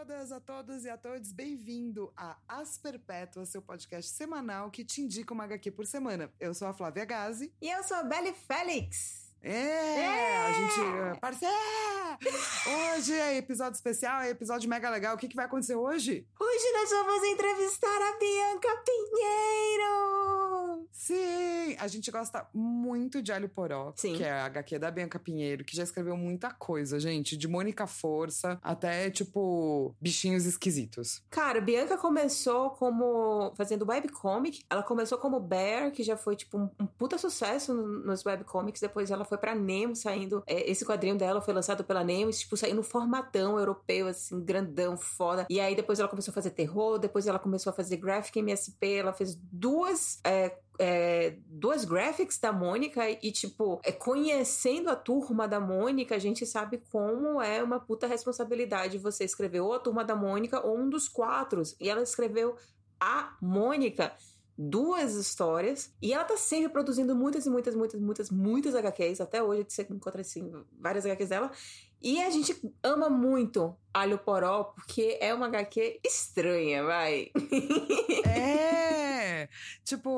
todas, a todos e a todos, bem-vindo a As Perpétuas, seu podcast semanal que te indica uma HQ por semana. Eu sou a Flávia Gazi. E eu sou a Belle Félix. É, é! a gente. Parceiro! Hoje é episódio especial, é episódio mega legal. O que, que vai acontecer hoje? Hoje nós vamos entrevistar a Bianca Pinheiro! Sim! A gente gosta muito de Alho Poró, Sim. que é a HQ da Bianca Pinheiro, que já escreveu muita coisa, gente. De Mônica Força até, tipo, bichinhos esquisitos. Cara, Bianca começou como. fazendo webcomic. Ela começou como Bear, que já foi, tipo, um, um puta sucesso no- nos webcomics. Depois ela foi pra Nemo, saindo. é, esse quadrinho dela foi lançado pela Nemo, tipo, saindo no formatão europeu, assim, grandão, foda. E aí depois ela começou a fazer terror, depois ela começou a fazer graphic MSP. Ela fez duas. é, é, duas graphics da Mônica e, tipo, é, conhecendo a turma da Mônica, a gente sabe como é uma puta responsabilidade você escrever ou a turma da Mônica ou um dos quatro. E ela escreveu a Mônica. Duas histórias, e ela tá sempre produzindo muitas e muitas, muitas, muitas, muitas HQs. Até hoje você encontra assim, várias HQs dela. E a gente ama muito Alho Poró, porque é uma HQ estranha, vai. É! tipo,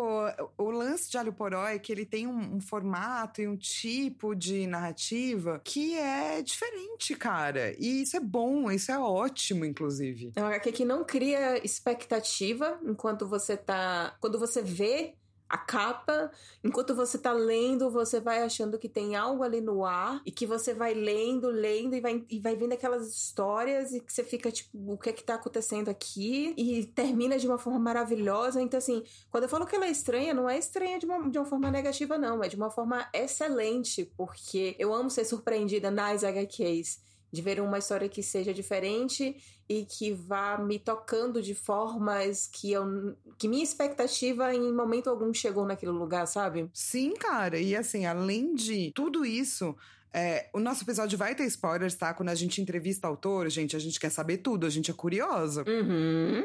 o lance de Alho Poró é que ele tem um, um formato e um tipo de narrativa que é diferente, cara. E isso é bom, isso é ótimo, inclusive. É uma HQ que não cria expectativa enquanto você tá. Quando você vê a capa, enquanto você tá lendo, você vai achando que tem algo ali no ar e que você vai lendo, lendo e vai, e vai vendo aquelas histórias e que você fica tipo, o que é que tá acontecendo aqui? E termina de uma forma maravilhosa. Então, assim, quando eu falo que ela é estranha, não é estranha de uma, de uma forma negativa, não, é de uma forma excelente, porque eu amo ser surpreendida nas HQs de ver uma história que seja diferente e que vá me tocando de formas que eu que minha expectativa em momento algum chegou naquele lugar, sabe? Sim, cara. E assim, além de tudo isso. é, o nosso episódio vai ter spoilers, tá? Quando a gente entrevista autor, gente, a gente quer saber tudo, a gente é curiosa. Uhum.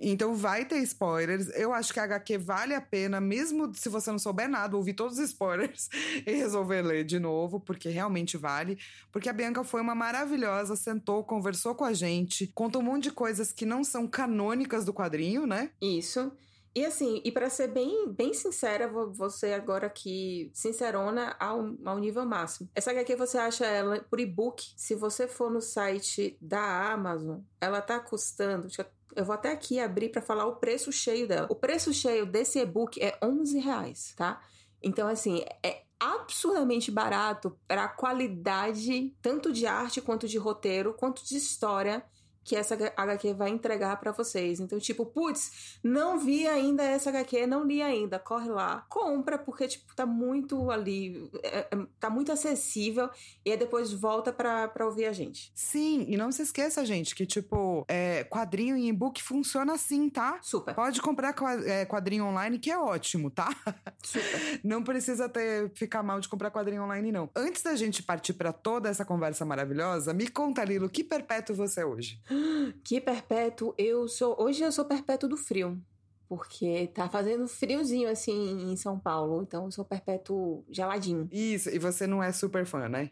Então vai ter spoilers. Eu acho que a HQ vale a pena, mesmo se você não souber nada, ouvir todos os spoilers e resolver ler de novo, porque realmente vale. Porque a Bianca foi uma maravilhosa, sentou, conversou com a gente, contou um monte de coisas que não são canônicas do quadrinho, né? Isso. E assim, e pra ser bem, bem sincera, vou, vou ser agora aqui sincerona ao, ao nível máximo. Essa HQ você acha ela por e-book. Se você for no site da Amazon, ela tá custando. Eu- vou até aqui abrir pra falar o preço cheio dela. O preço cheio desse e-book é 11 reais, tá? Então, assim, é absurdamente barato para a qualidade tanto de arte quanto de roteiro, quanto de história que essa HQ vai entregar pra vocês. Então, tipo, putz, não vi ainda essa HQ, não li ainda, corre lá, compra, porque, tipo, tá muito ali, é- é- tá muito acessível, e aí depois volta pra, pra ouvir a gente. Sim, e não se esqueça, gente, que, tipo, é, quadrinho em e-book funciona assim, tá? Super, Pode comprar é, quadrinho online, que é ótimo, tá? super. Não precisa ter, ficar mal de comprar quadrinho online, não. Antes da gente partir pra toda essa conversa maravilhosa, me conta, Lilo, que perpétuo você é hoje? Que perpétuo, eu sou. Hoje eu sou perpétuo do frio. Porque tá fazendo friozinho assim em São Paulo. Então eu sou perpétuo geladinho. Isso, e você não é super fã, né?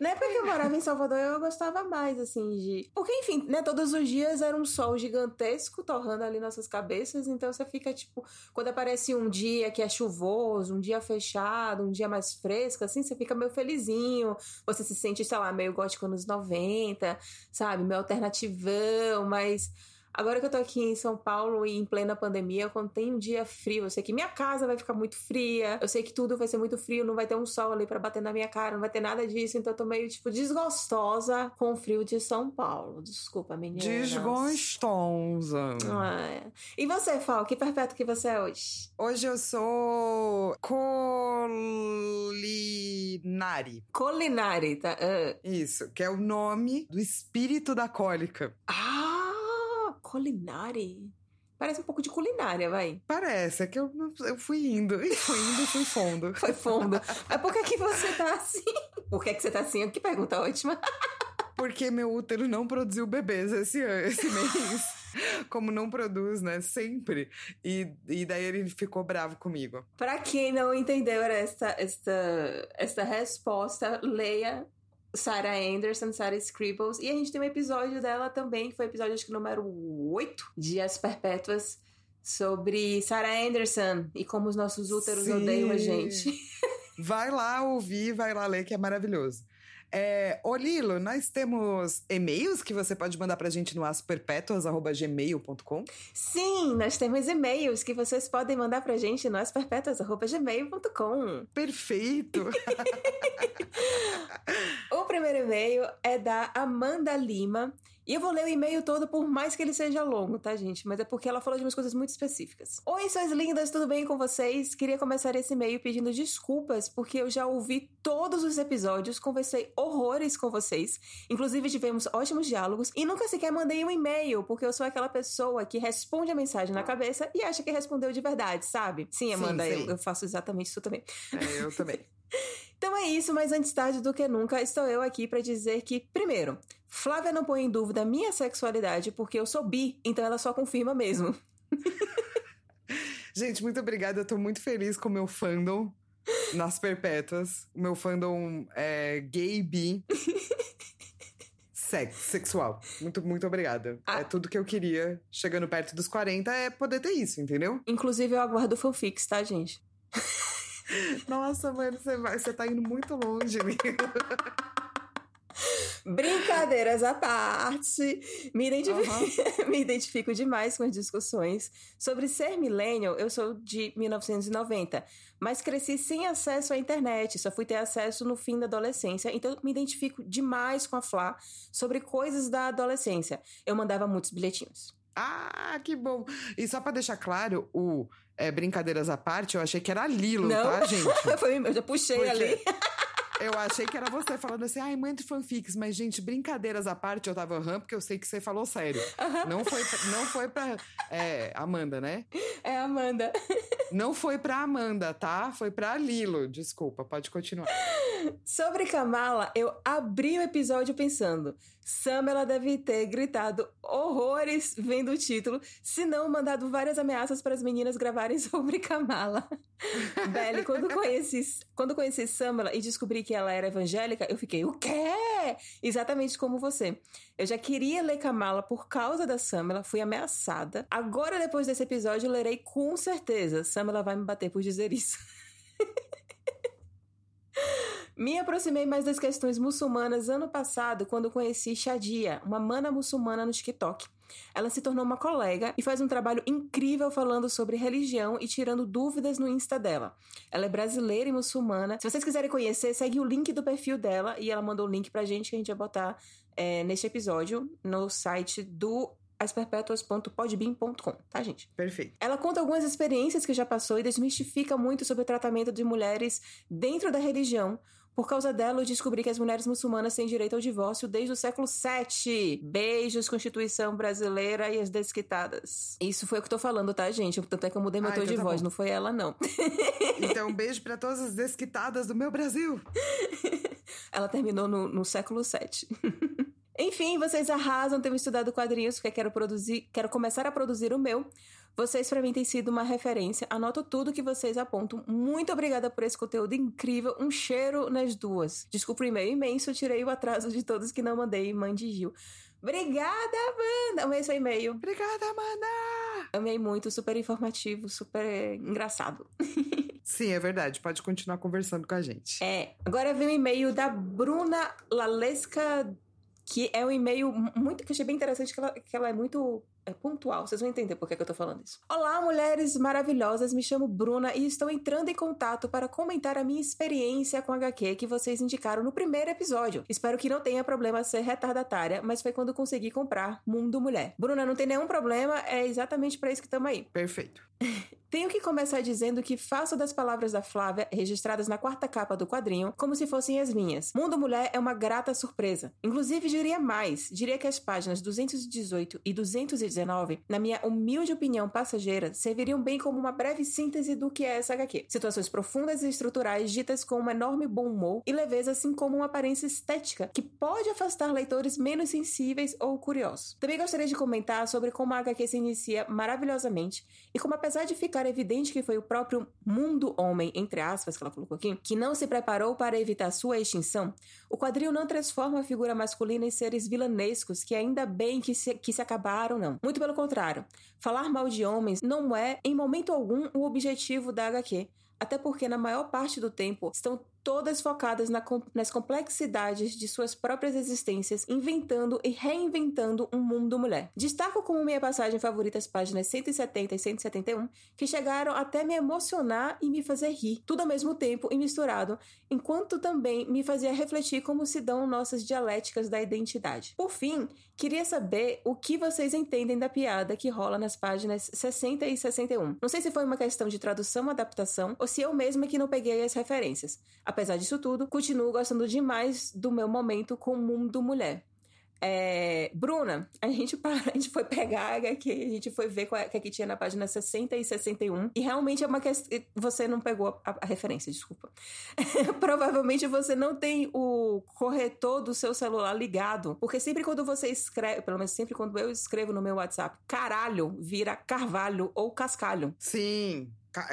Na época que eu morava em Salvador, eu gostava mais, assim, de. Porque, enfim, né? Todos os dias era um sol gigantesco torrando ali nossas cabeças. Então você fica, tipo, quando aparece um dia que é chuvoso, um dia fechado, um dia mais fresco, assim, você fica meio felizinho. Você se sente, sei lá, meio gótico anos 90, sabe? Meio alternativão, mas. Agora que eu tô aqui em São Paulo e em plena pandemia, quando tem um dia frio, eu sei que minha casa vai ficar muito fria, eu sei que tudo vai ser muito frio, não vai ter um sol ali pra bater na minha cara, não vai ter nada disso, então eu tô meio, tipo, desgostosa com o frio de São Paulo. Desculpa, menina. Desgostosa. Ah, é. E você, Fal, que perpétuo que você é hoje? Hoje eu sou Colinari. Colinari, tá? Ah. Isso, que é o nome do espírito da cólica. Ah, Colinari. Parece um pouco de culinária, vai. Parece, é que eu, eu fui indo, e fui indo e fui fundo. Foi fundo. Mas por que, que você tá assim? Por que, que você tá assim? Que pergunta ótima. Porque meu útero não produziu bebês esse, esse mês. Como não produz, né? Sempre. E, e daí ele ficou bravo comigo. Pra quem não entendeu esta, esta, esta resposta, leia Sarah Anderson, Sarah Scribbles. E a gente tem um episódio dela também, que foi o episódio acho que número 8 de As Perpétuas, sobre Sarah Anderson e como os nossos úteros Sim. odeiam a gente. Vai lá ouvir, vai lá ler, que é maravilhoso. É, ô Lilo, nós temos e-mails que você pode mandar pra gente no asperpetuas.gmail.com? Sim, nós temos e-mails que vocês podem mandar pra gente no asperpetuas.gmail.com. Perfeito! o primeiro e-mail é da Amanda Lima. E eu vou ler o e-mail todo, por mais que ele seja longo, tá, gente? Mas é porque ela falou de umas coisas muito específicas. Oi, suas lindas, tudo bem com vocês? Queria começar esse e-mail pedindo desculpas, porque eu já ouvi todos os episódios, conversei horrores com vocês. Inclusive, tivemos ótimos diálogos e nunca sequer mandei um e-mail, porque eu sou aquela pessoa que responde a mensagem na cabeça e acha que respondeu de verdade, sabe? Sim, Amanda, sim, sim. Eu, eu faço exatamente isso também. É, eu também. Então é isso, mas antes tarde do que nunca, estou eu aqui para dizer que, primeiro, Flávia não põe em dúvida minha sexualidade porque eu sou bi, então ela só confirma mesmo. Gente, muito obrigada. Eu tô muito feliz com o meu fandom nas perpétuas. O meu fandom é gay bi. Sex, sexual. Muito, muito obrigada. Ah. É tudo que eu queria, chegando perto dos 40, é poder ter isso, entendeu? Inclusive, eu aguardo fanfics, tá, gente? Nossa, mano, você, vai, você tá indo muito longe, amigo. Brincadeiras à parte, me identifico, uhum. me identifico demais com as discussões. Sobre ser millennial, eu sou de 1990, mas cresci sem acesso à internet, só fui ter acesso no fim da adolescência, então me identifico demais com a Flá sobre coisas da adolescência. Eu mandava muitos bilhetinhos. Ah, que bom! E só para deixar claro, o é, brincadeiras à parte, eu achei que era Lilo, Não. tá, gente? eu já puxei Porque... ali. Eu achei que era você falando assim, ai, mãe de fanfics, mas, gente, brincadeiras à parte, eu tava aham, porque eu sei que você falou sério. Não foi, não foi pra. É, Amanda, né? É Amanda. Não foi pra Amanda, tá? Foi pra Lilo. Desculpa, pode continuar. Sobre Kamala, eu abri o episódio pensando: Sam ela deve ter gritado horrores vendo o título, se não mandado várias ameaças para as meninas gravarem sobre Kamala. Belly, quando conheci, quando conheci Samela e descobri que ela era evangélica, eu fiquei, o quê? Exatamente como você. Eu já queria ler Kamala por causa da Samela, fui ameaçada. Agora, depois desse episódio, lerei com certeza. Samela vai me bater por dizer isso. Me aproximei mais das questões muçulmanas ano passado quando conheci Shadia, uma mana muçulmana no TikTok. Ela se tornou uma colega e faz um trabalho incrível falando sobre religião e tirando dúvidas no Insta dela. Ela é brasileira e muçulmana. Se vocês quiserem conhecer, segue o link do perfil dela e ela mandou o link pra gente que a gente vai botar é, neste episódio no site do asperpetuas.podbean.com, tá, gente? Perfeito. Ela conta algumas experiências que já passou e desmistifica muito sobre o tratamento de mulheres dentro da religião, por causa dela, eu descobri que as mulheres muçulmanas têm direito ao divórcio desde o século VII. Beijos, Constituição Brasileira e as desquitadas. Isso foi o que eu tô falando, tá, gente? Tanto é que eu mudei meu ah, tom então de tá voz, bom. não foi ela, não. Então, um beijo para todas as desquitadas do meu Brasil. ela terminou no, no século VII. Enfim, vocês arrasam, tenho estudado quadrinhos, porque quero produzir, quero começar a produzir o meu. Vocês para mim têm sido uma referência. Anoto tudo que vocês apontam. Muito obrigada por esse conteúdo incrível. Um cheiro nas duas. Desculpa o e-mail imenso, tirei o atraso de todos que não mandei. Mande Gil. Obrigada, Amanda! Amei seu e-mail. Obrigada, Amanda! Amei muito, super informativo, super engraçado. Sim, é verdade. Pode continuar conversando com a gente. É. Agora vem o e-mail da Bruna Lalesca, que é um e-mail muito que eu achei bem interessante, que ela, que ela é muito é pontual, vocês vão entender por que, que eu tô falando isso. Olá, mulheres maravilhosas, me chamo Bruna e estou entrando em contato para comentar a minha experiência com HQ que vocês indicaram no primeiro episódio. Espero que não tenha problema ser retardatária, mas foi quando consegui comprar Mundo Mulher. Bruna, não tem nenhum problema, é exatamente para isso que estamos aí. Perfeito. Tenho que começar dizendo que faço das palavras da Flávia, registradas na quarta capa do quadrinho, como se fossem as minhas. Mundo Mulher é uma grata surpresa. Inclusive, diria mais: diria que as páginas 218 e 219 2019, na minha humilde opinião passageira, serviriam bem como uma breve síntese do que é essa HQ. Situações profundas e estruturais ditas com um enorme bom humor e leveza, assim como uma aparência estética que pode afastar leitores menos sensíveis ou curiosos. Também gostaria de comentar sobre como a HQ se inicia maravilhosamente e como, apesar de ficar evidente que foi o próprio mundo homem, entre aspas, que ela colocou aqui, que não se preparou para evitar sua extinção, o quadril não transforma a figura masculina em seres vilanescos que ainda bem que se, que se acabaram, não. Muito pelo contrário. Falar mal de homens não é, em momento algum, o objetivo da HQ. Até porque, na maior parte do tempo, estão todas focadas na, nas complexidades de suas próprias existências, inventando e reinventando um mundo mulher. Destaco como minha passagem favorita as páginas 170 e 171, que chegaram até me emocionar e me fazer rir, tudo ao mesmo tempo e misturado, enquanto também me fazia refletir como se dão nossas dialéticas da identidade. Por fim, queria saber o que vocês entendem da piada que rola nas páginas 60 e 61. Não sei se foi uma questão de tradução ou adaptação, ou se eu mesma que não peguei as referências. Apesar disso tudo, continuo gostando demais do meu momento com o mundo mulher. É, Bruna, a gente, a gente foi pegar aqui, a gente foi ver o que, é que tinha na página 60 e 61, e realmente é uma questão. Você não pegou a, a referência, desculpa. Provavelmente você não tem o corretor do seu celular ligado, porque sempre quando você escreve, pelo menos sempre quando eu escrevo no meu WhatsApp, caralho vira carvalho ou cascalho. Sim.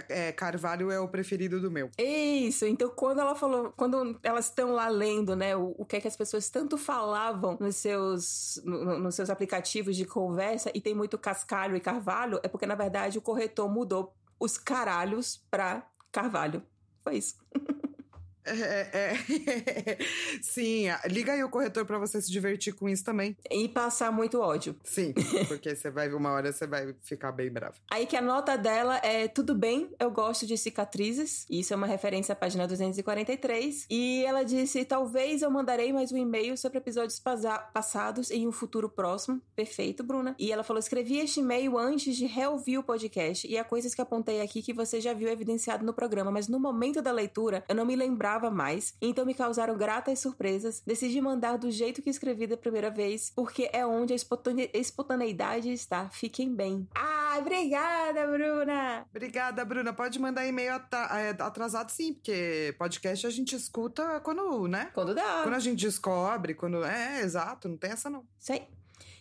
É, Carvalho é o preferido do meu. Isso, então quando ela falou, quando elas estão lá lendo, né, o, o que é que as pessoas tanto falavam nos seus, no, nos seus aplicativos de conversa e tem muito cascalho e carvalho, é porque na verdade o corretor mudou os caralhos pra carvalho. Foi isso. É, é, Sim, liga aí o corretor para você se divertir com isso também. E passar muito ódio. Sim, porque você vai uma hora você vai ficar bem bravo. Aí que a nota dela é tudo bem, eu gosto de cicatrizes. Isso é uma referência à página 243. E ela disse: talvez eu mandarei mais um e-mail sobre episódios passados em um futuro próximo. Perfeito, Bruna. E ela falou: escrevi este e-mail antes de reouvir o podcast. E há coisas que apontei aqui que você já viu evidenciado no programa, mas no momento da leitura eu não me lembrava esperava mais, então me causaram gratas surpresas. Decidi mandar do jeito que escrevi da primeira vez, porque é onde a espontaneidade está. Fiquem bem. Ah, obrigada, Bruna! Obrigada, Bruna. Pode mandar e-mail é, atrasado sim, porque podcast a gente escuta quando, né? Quando dá. Quando a gente descobre, quando. É, exato, não tem essa não. Isso aí.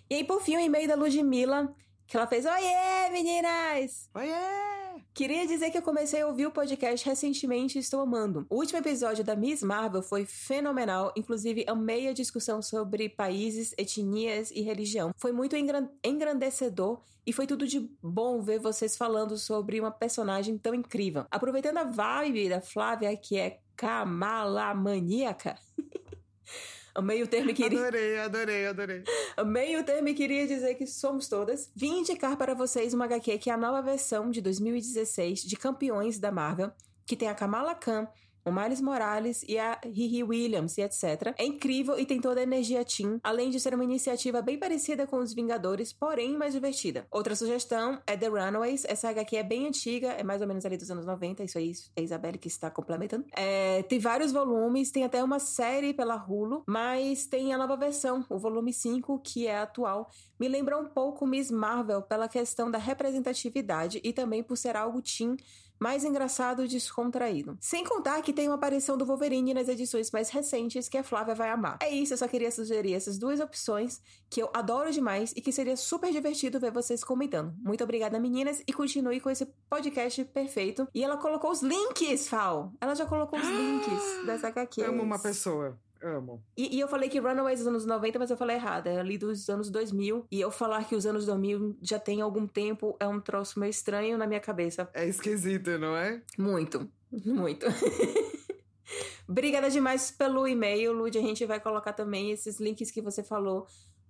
E aí, por fim, o e-mail da Ludmilla, que ela fez: Oiê, meninas! Oiê! Queria dizer que eu comecei a ouvir o podcast recentemente e estou amando. O último episódio da Miss Marvel foi fenomenal, inclusive amei a discussão sobre países, etnias e religião. Foi muito engrandecedor e foi tudo de bom ver vocês falando sobre uma personagem tão incrível. Aproveitando a vibe da Flávia, que é Kamala maníaca. Amei o termo e queria. Adorei, adorei, adorei. Amei o termo e queria dizer que somos todas. Vim indicar para vocês uma HQ que é a nova versão de 2016 de Campeões da Marvel, que tem a Kamala Khan, o Miles Morales e a Riri Williams e etc. É incrível e tem toda a energia teen, além de ser uma iniciativa bem parecida com os Vingadores, porém mais divertida. Outra sugestão é The Runaways. Essa HQ é bem antiga, é mais ou menos ali dos anos 90, isso aí é a Isabelle que está complementando. É, tem vários volumes, tem até uma série pela Hulu, mas tem a nova versão, o volume 5, que é atual. Me lembra um pouco Miss Marvel pela questão da representatividade e também por ser algo teen mais engraçado e descontraído. Sem contar que tem uma aparição do Wolverine nas edições mais recentes que a Flávia vai amar. É isso, eu só queria sugerir essas duas opções que eu adoro demais e que seria super divertido ver vocês comentando. Muito obrigada, meninas, e continue com esse podcast perfeito. E ela colocou os links, Fal! Ela já colocou os links dessa HQ. Amo uma pessoa. Amo. E, e, eu falei que Runaways dos anos 90, mas eu falei errado. É ali dos anos 2000. E eu falar que os anos 2000 já tem algum tempo é um troço meio estranho na minha cabeça. É esquisito, não é? Muito. Muito. Obrigada demais pelo e-mail, Lud. A gente vai colocar também esses links que você falou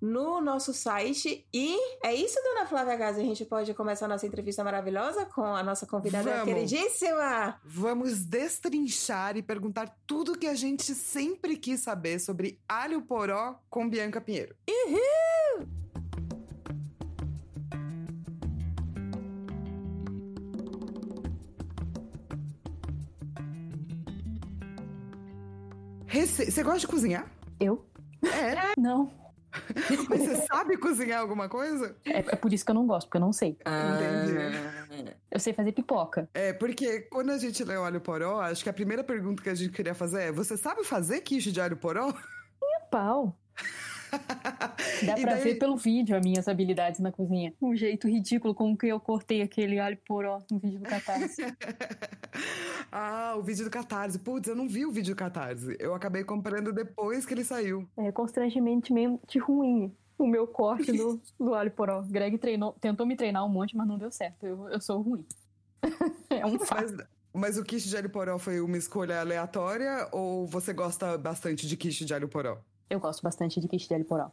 no nosso site. E é isso, dona Flávia Gazi. A gente pode começar a nossa entrevista maravilhosa com a nossa convidada Vamos. queridíssima. Vamos destrinchar e perguntar tudo que a gente sempre quis saber sobre alho poró com Bianca Pinheiro. Uhul! Você gosta de cozinhar? Eu? É. Não. Mas você sabe cozinhar alguma coisa? É, é, por isso que eu não gosto, porque eu não sei. Ah. Entendi. Eu sei fazer pipoca. É, porque quando a gente lê o alho poró, acho que a primeira pergunta que a gente queria fazer é: você sabe fazer quiche de alho poró? Minha pau. Dá pra daí... ver pelo vídeo as minhas habilidades na cozinha. O jeito ridículo com que eu cortei aquele alho poró no vídeo do Catarse. ah, o vídeo do Catarse. Putz, eu não vi o vídeo do Catarse. Eu acabei comprando depois que ele saiu. É constrangementemente ruim o meu corte do, do alho poró. Greg treinou, tentou me treinar um monte, mas não deu certo. Eu, eu sou ruim. é um fato. Mas... Mas o quiche de alho poró foi uma escolha aleatória ou você gosta bastante de quiche de alho poró? Eu gosto bastante de quiche de alho poró.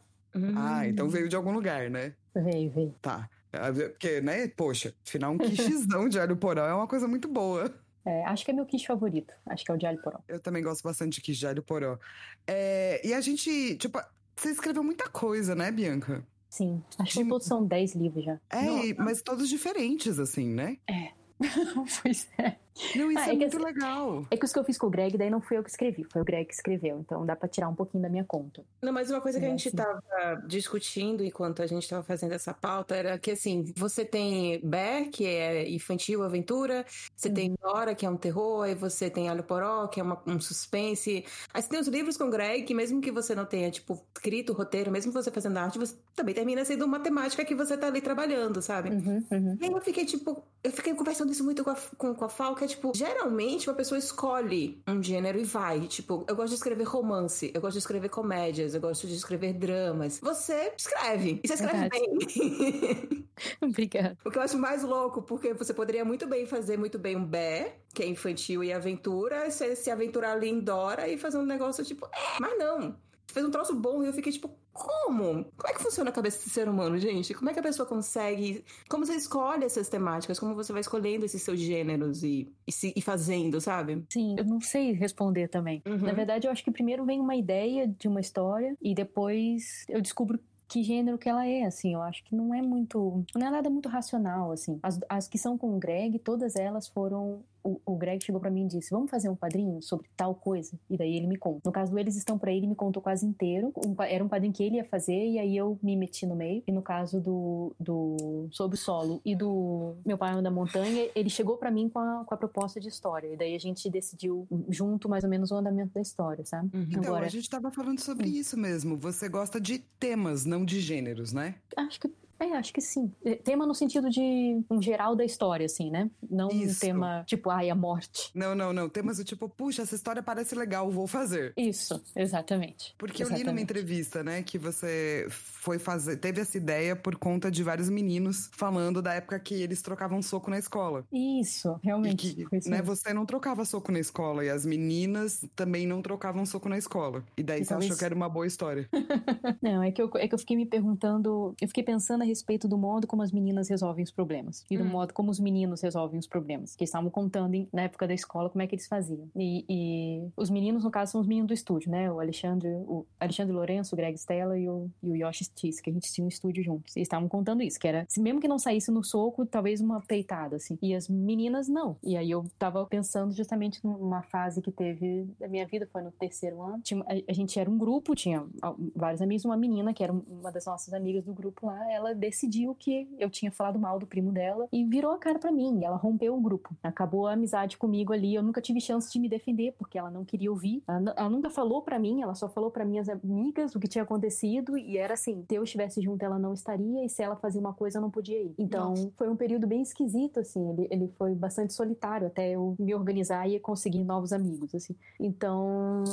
Ah, então veio de algum lugar, né? Veio, veio. Tá. É, porque, né, poxa, afinal um quichezão de alho poró é uma coisa muito boa. É, acho que é meu quiche favorito. Acho que é o de alho poró. Eu também gosto bastante de quiche de alho poró. É, e a gente, tipo, você escreveu muita coisa, né, Bianca? Sim. Acho de... que todos são 10 livros já. É, Nossa. mas todos diferentes, assim, né? É. pois é. Não, isso ah, é, é, muito legal. É que os que eu fiz com o Greg, daí não fui eu que escrevi, foi o Greg que escreveu. Então dá pra tirar um pouquinho da minha conta. Não, mas uma coisa que é, a gente assim. tava discutindo enquanto a gente tava fazendo essa pauta era que, assim, você tem Bear, que é infantil, aventura, você hum. tem Nora, que é um terror, aí você tem Alho Poró, que é uma, um suspense. Aí você tem os livros com o Greg, que mesmo que você não tenha, tipo, escrito o roteiro, mesmo você fazendo arte, você também termina sendo uma temática que você tá ali trabalhando, sabe? Uhum, uhum. E aí eu fiquei, tipo, eu fiquei conversando isso muito com a, com, com a Fal, que é, tipo, geralmente uma pessoa escolhe um gênero e vai. Tipo, eu gosto de escrever romance, eu gosto de escrever comédias, eu gosto de escrever dramas. Você escreve. E você escreve bem. Obrigada. O que eu acho mais louco, porque você poderia muito bem fazer muito bem um bé, que é infantil e aventura, você se aventurar ali em Dora e fazer um negócio tipo, é, mas não fez um troço bom e eu fiquei tipo, como? Como é que funciona a cabeça do ser humano, gente? Como é que a pessoa consegue. Como você escolhe essas temáticas? Como você vai escolhendo esses seus gêneros e, e, se, e fazendo, sabe? Sim, eu não sei responder também. Uhum. Na verdade, eu acho que primeiro vem uma ideia de uma história e depois eu descubro que gênero que ela é, assim, eu acho que não é muito, não é nada muito racional, assim. As, as que são com o Greg, todas elas foram o, o Greg chegou para mim e disse: Vamos fazer um quadrinho sobre tal coisa? E daí ele me conta. No caso do Eles Estão para Ele, me contou quase inteiro. Um, era um quadrinho que ele ia fazer e aí eu me meti no meio. E no caso do, do Sob o Solo e do Meu Pai da Montanha, ele chegou para mim com a, com a proposta de história. E daí a gente decidiu junto mais ou menos o andamento da história, sabe? Uhum. Então, Agora, a gente tava falando sobre isso mesmo. Você gosta de temas, não de gêneros, né? Acho que é, acho que sim. É, tema no sentido de um geral da história, assim, né? Não Isso. um tema tipo, ai, a morte. Não, não, não. Temas do tipo, puxa, essa história parece legal, vou fazer. Isso, exatamente. Porque exatamente. eu li numa entrevista, né, que você foi fazer, teve essa ideia por conta de vários meninos falando da época que eles trocavam soco na escola. Isso, realmente. E que, né, você não trocava soco na escola e as meninas também não trocavam soco na escola. E daí e você talvez... achou que era uma boa história. não, é que, eu, é que eu fiquei me perguntando, eu fiquei pensando a respeito do modo como as meninas resolvem os problemas e do hum. modo como os meninos resolvem os problemas, que estavam contando em, na época da escola como é que eles faziam. E, e, os meninos, no caso, são os meninos do estúdio, né? O Alexandre, o Alexandre Lourenço, o Greg Stella e o, e o Yoshi Stiss, que a gente tinha um estúdio juntos. Eles estavam contando isso, que era, mesmo que não saísse no soco, talvez uma peitada, assim. E as meninas, não. E aí eu tava pensando justamente numa fase que teve da minha vida, foi no terceiro ano. Tinha, a, a gente era um grupo, tinha vários amigos, uma menina que era uma das nossas amigas do grupo lá, ela decidiu decidiu que eu tinha falado mal do primo dela e virou a cara para mim. Ela rompeu o grupo. Acabou a amizade comigo ali. Eu nunca tive chance de me defender porque ela não queria ouvir. Ela, ela nunca falou para mim, ela só falou para minhas amigas o que tinha acontecido e era assim: se eu estivesse junto, ela não estaria e se ela fazia uma coisa, eu não podia ir. Então Nossa. foi um período bem esquisito, assim. Ele, ele foi bastante solitário até eu me organizar e conseguir novos amigos, assim. Então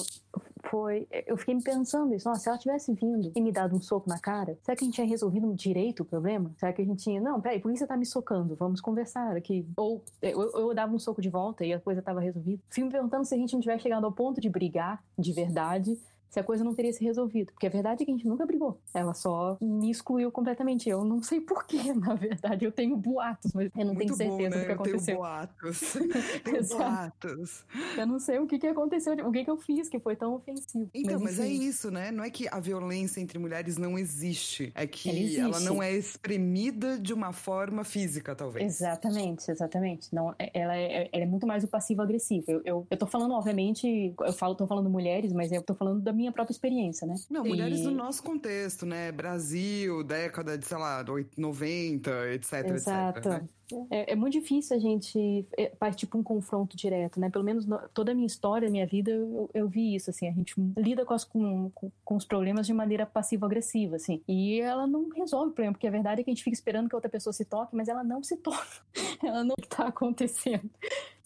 foi. Eu fiquei me pensando isso. Nossa, se ela tivesse vindo e me dado um soco na cara, será que a gente tinha resolvido direito o problema? Será que a gente tinha. Não, peraí, por que você tá me socando? Vamos conversar aqui. Ou eu, eu dava um soco de volta e a coisa tava resolvida. Fico me perguntando se a gente não tivesse chegado ao ponto de brigar de verdade se a coisa não teria se resolvido. Porque a verdade é que a gente nunca brigou. Ela só me excluiu completamente. Eu não sei porquê, na verdade. Eu tenho boatos, mas eu não Muito tenho certeza bom, né? do que aconteceu. Eu tenho boatos. tenho boatos. Eu não sei o que, que aconteceu, o que, que eu fiz que foi tão ofensivo. Então, mas, mas é isso, né? Não é que a violência entre mulheres não existe. É que ela, ela não é exprimida de uma forma física, talvez. Exatamente, exatamente. Não, é, ela, é, ela é muito mais o passivo-agressivo. Eu, eu, eu tô falando, obviamente, eu falo, tô falando mulheres, mas eu tô falando da minha minha própria experiência, né? Não, mulheres e... no nosso contexto, né? Brasil, década de, sei lá, 90, etc, Exato. etc. Né? É, é, muito difícil a gente é, partir para um confronto direto, né? Pelo menos no, toda a minha história, minha vida, eu, eu, vi isso, assim. A gente lida com, as, com, com, os problemas de maneira passivo-agressiva, assim. E ela não resolve o problema, porque a verdade é que a gente fica esperando que a outra pessoa se toque, mas ela não se toca. ela não está acontecendo.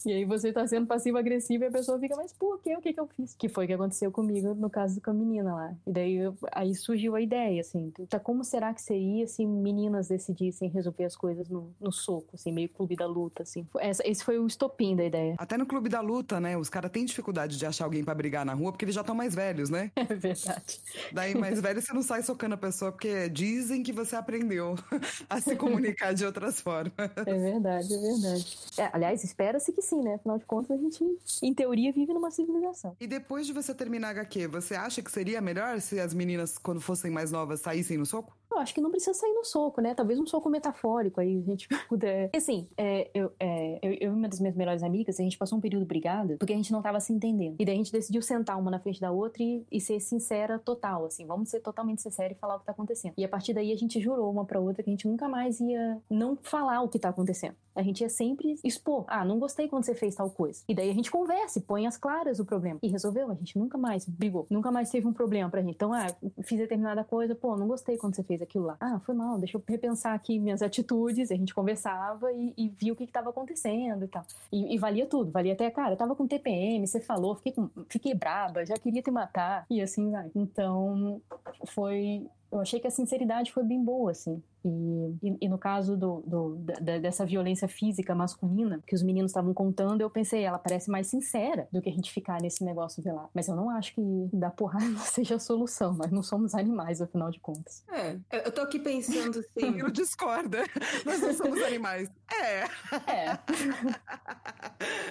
E aí você está sendo passivo-agressivo e a pessoa fica, mas por quê? O que que eu fiz? Que foi o que aconteceu comigo no caso com a menina lá. E daí eu, aí surgiu a ideia, assim. Tá, como será que seria se meninas decidissem resolver as coisas no, no soco? Assim, meio clube da luta, assim. Essa, esse foi o estopim da ideia. Até no clube da luta, né? Os caras têm dificuldade de achar alguém para brigar na rua porque eles já estão mais velhos, né? É verdade. Daí, mais velho, você não sai socando a pessoa porque dizem que você aprendeu a se comunicar de outras formas. É verdade, é verdade. É, aliás, espera-se que sim, né? Afinal de contas, a gente, em teoria, vive numa civilização. E depois de você terminar HQ, você acha que seria melhor se as meninas, quando fossem mais novas, saíssem no soco? Eu acho que não precisa sair no soco, né? Talvez um soco metafórico aí, a gente puder. Assim, é, eu, é, eu, eu e uma das minhas melhores amigas, a gente passou um período brigada porque a gente não tava se entendendo. E daí a gente decidiu sentar uma na frente da outra e, e ser sincera total, assim. Vamos ser totalmente sincera e falar o que tá acontecendo. E a partir daí a gente jurou uma pra outra que a gente nunca mais ia não falar o que tá acontecendo. A gente ia sempre expor. Ah, não gostei quando você fez tal coisa. E daí a gente conversa põe as claras o problema. E resolveu, a gente nunca mais brigou. Nunca mais teve um problema pra gente. Então, ah, fiz determinada coisa, pô, não gostei quando você fez aquilo lá. Ah, foi mal, deixa eu repensar aqui minhas atitudes. A gente conversava e, e via o que estava acontecendo e tal. E, e, valia tudo, valia até, cara, eu tava com TPM, você falou, fiquei, com, fiquei braba, já queria te matar. E assim vai. Então, foi. Eu achei que a sinceridade foi bem boa, assim. E, e, e, no caso do, do, da, dessa violência física masculina que os meninos estavam contando, eu pensei, ela parece mais sincera do que a gente ficar nesse negócio de lá. Mas eu não acho que dar porrada seja a solução. Nós não somos animais, afinal de contas. É, eu tô aqui pensando assim. eu discorda. Nós não somos animais. É. É.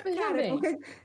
Cara, eu,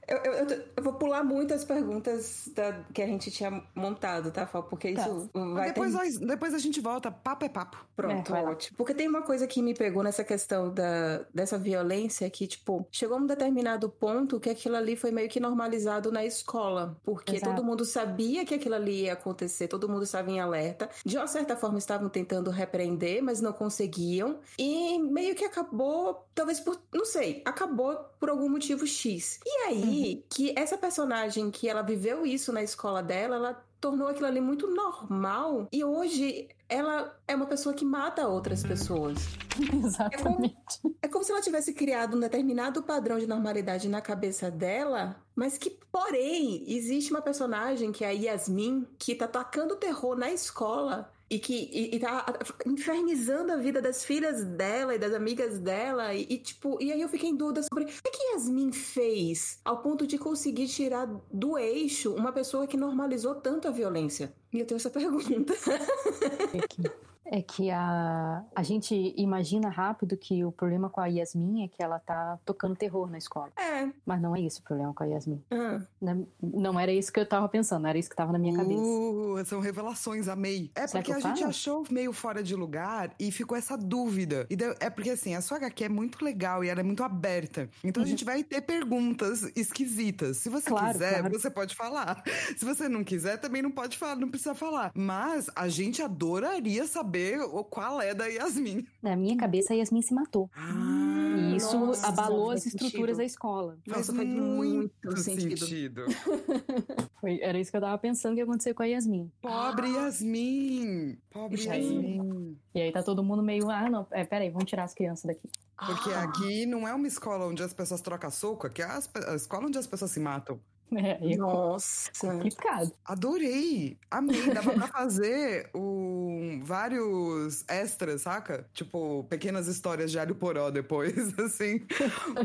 eu, eu, eu, vou pular muitas perguntas da, que a gente tinha montado, tá, Fal? Porque tá. isso vai depois, ter... nós, depois a gente volta. Papo é papo. Pronto. É, Porque tem uma coisa que me pegou nessa questão da, dessa violência que, tipo, chegou a um determinado ponto que aquilo ali foi meio que normalizado na escola. Porque Exato. todo mundo sabia que aquilo ali ia acontecer, todo mundo estava em alerta. De uma certa forma, estavam tentando repreender, mas não conseguiam. E meio que acabou, talvez por, não sei, acabou por algum motivo X. E aí, uhum. que essa personagem que ela viveu isso na escola dela, ela tornou aquilo ali muito normal. E hoje ela é uma pessoa que mata outras pessoas. Exatamente. É como, é como, se ela tivesse criado um determinado padrão de normalidade na cabeça dela, mas que, porém, existe uma personagem que é a Yasmin, que tá tacando terror na escola e que e, e tá infernizando a vida das filhas dela e das amigas dela. E, e, tipo e aí eu fiquei em dúvida sobre o que Yasmin fez ao ponto de conseguir tirar do eixo uma pessoa que normalizou tanto a violência. E eu tenho essa pergunta é que a, a gente imagina rápido que o problema com a Yasmin é que ela tá tocando terror na escola. É. Mas não é isso o problema com a Yasmin. Uhum. Não, não era isso que eu tava pensando, era isso que tava na minha cabeça. Uh, são revelações, amei. É Será porque a gente achou meio fora de lugar e ficou essa dúvida. E deu, é porque assim, a sua HQ é muito legal e ela é muito aberta. Então uhum. a gente vai ter perguntas esquisitas. Se você claro, quiser, claro. você pode falar. Se você não quiser, também não pode falar, não precisa falar. Mas a gente adoraria saber saber qual é da Yasmin. Na minha cabeça, a Yasmin se matou. Ah, e isso nossa, abalou as estruturas sentido. da escola. Nossa, faz muito sentido. sentido. Foi, era isso que eu tava pensando que ia acontecer com a Yasmin. Pobre ah. Yasmin! Pobre Yasmin! E aí tá todo mundo meio, ah, não, é, peraí, vamos tirar as crianças daqui. Porque ah. aqui não é uma escola onde as pessoas trocam soco, aqui é a escola onde as pessoas se matam. É, Nossa, complicado. Adorei, amei. Dava pra fazer um, vários extras, saca? Tipo, pequenas histórias de alho poró depois, assim,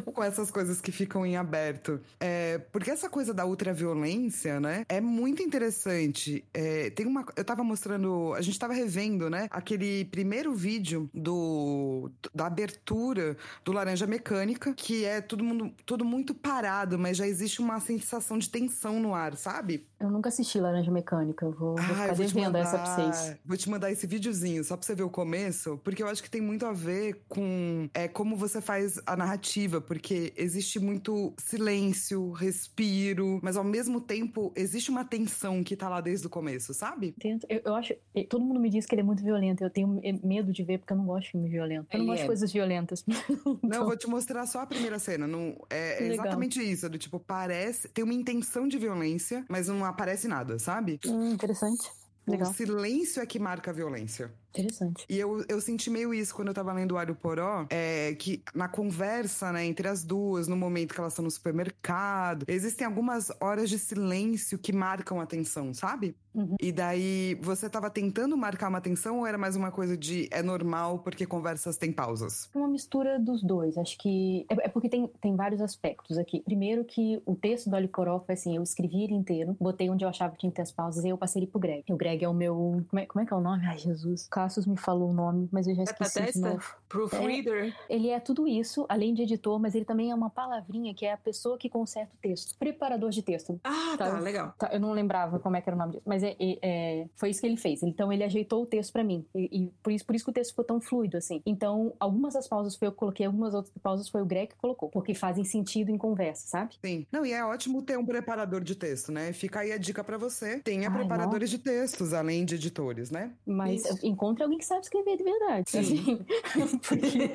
com essas coisas que ficam em aberto. É, porque essa coisa da ultraviolência, né, é muito interessante. É, tem uma. Eu tava mostrando. A gente tava revendo, né, aquele primeiro vídeo do da abertura do Laranja Mecânica, que é todo mundo, tudo muito parado, mas já existe uma sensação sensação de tensão no ar, sabe? Eu nunca assisti Laranja Mecânica, eu vou, vou Ah, ficar vou te devendo mandar, essa pra vocês. Vou te mandar esse videozinho só pra você ver o começo, porque eu acho que tem muito a ver com é, como você faz a narrativa, porque existe muito silêncio, respiro, mas ao mesmo tempo existe uma tensão que tá lá desde o começo, sabe? Tento- Eu, eu acho. Todo mundo me diz que ele é muito violento. Eu tenho medo de ver porque eu não gosto de filme violento. Eu não gosto de é. coisas violentas. Não, Então, eu vou te mostrar só a primeira cena. Não, é legal. exatamente isso. Do tipo, parece. Tem uma intenção de violência, mas não aparece nada, sabe? hum, interessante. Legal. O silêncio é que marca a violência. Interessante. E eu, eu senti meio isso quando eu tava lendo o Alho Poró, é, que na conversa, né, entre as duas, no momento que elas estão no supermercado, existem algumas horas de silêncio que marcam a atenção, sabe? Uhum. E daí, você tava tentando marcar uma atenção ou era mais uma coisa de é normal porque conversas têm pausas? Uma mistura dos dois. Acho que. É, é porque tem, tem vários aspectos aqui. Primeiro, que o texto do Alicoró foi assim: eu escrevi ele inteiro, botei onde eu achava que tinha que ter as pausas e eu passei ele pro Greg. O Greg é o meu. Como é, como é que é o nome? Ai, Jesus. Cassius me falou o nome, mas eu já esqueci de testa? novo. Proofreader. Ele é tudo isso, além de editor, mas ele também é uma palavrinha que é a pessoa que conserta o texto. Preparador de texto. Ah, Tá. tá, legal. Tá, eu não lembrava como é que era o nome disso, mas é, é- é- foi isso que ele fez. Então ele ajeitou o texto pra mim. E, e por, isso, por isso que o texto ficou tão fluido assim. Então, algumas das pausas foi eu que coloquei, algumas outras pausas foi o Greg que colocou. Porque fazem sentido em conversa, sabe? Sim. Não, e é ótimo ter um preparador de texto, né? Fica aí a dica pra você. Tenha Ai, preparadores de textos, além de editores, né? Mas Isso. Encontre alguém que sabe escrever de verdade. Sim. Assim, porque,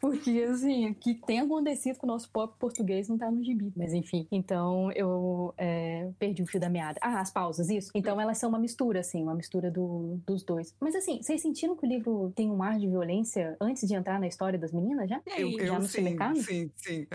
porque, assim, o que tem acontecido com o nosso pop português não tá no gibi. Mas, enfim. Então, eu é, perdi o fio da meada. Ah, as pausas, isso. Então, elas são uma mistura, assim, uma mistura do- dos dois. Mas, assim, vocês sentiram que o livro tem um ar de violência antes de entrar na história das meninas, já? E aí, já no sim, supermercado? sim, sim.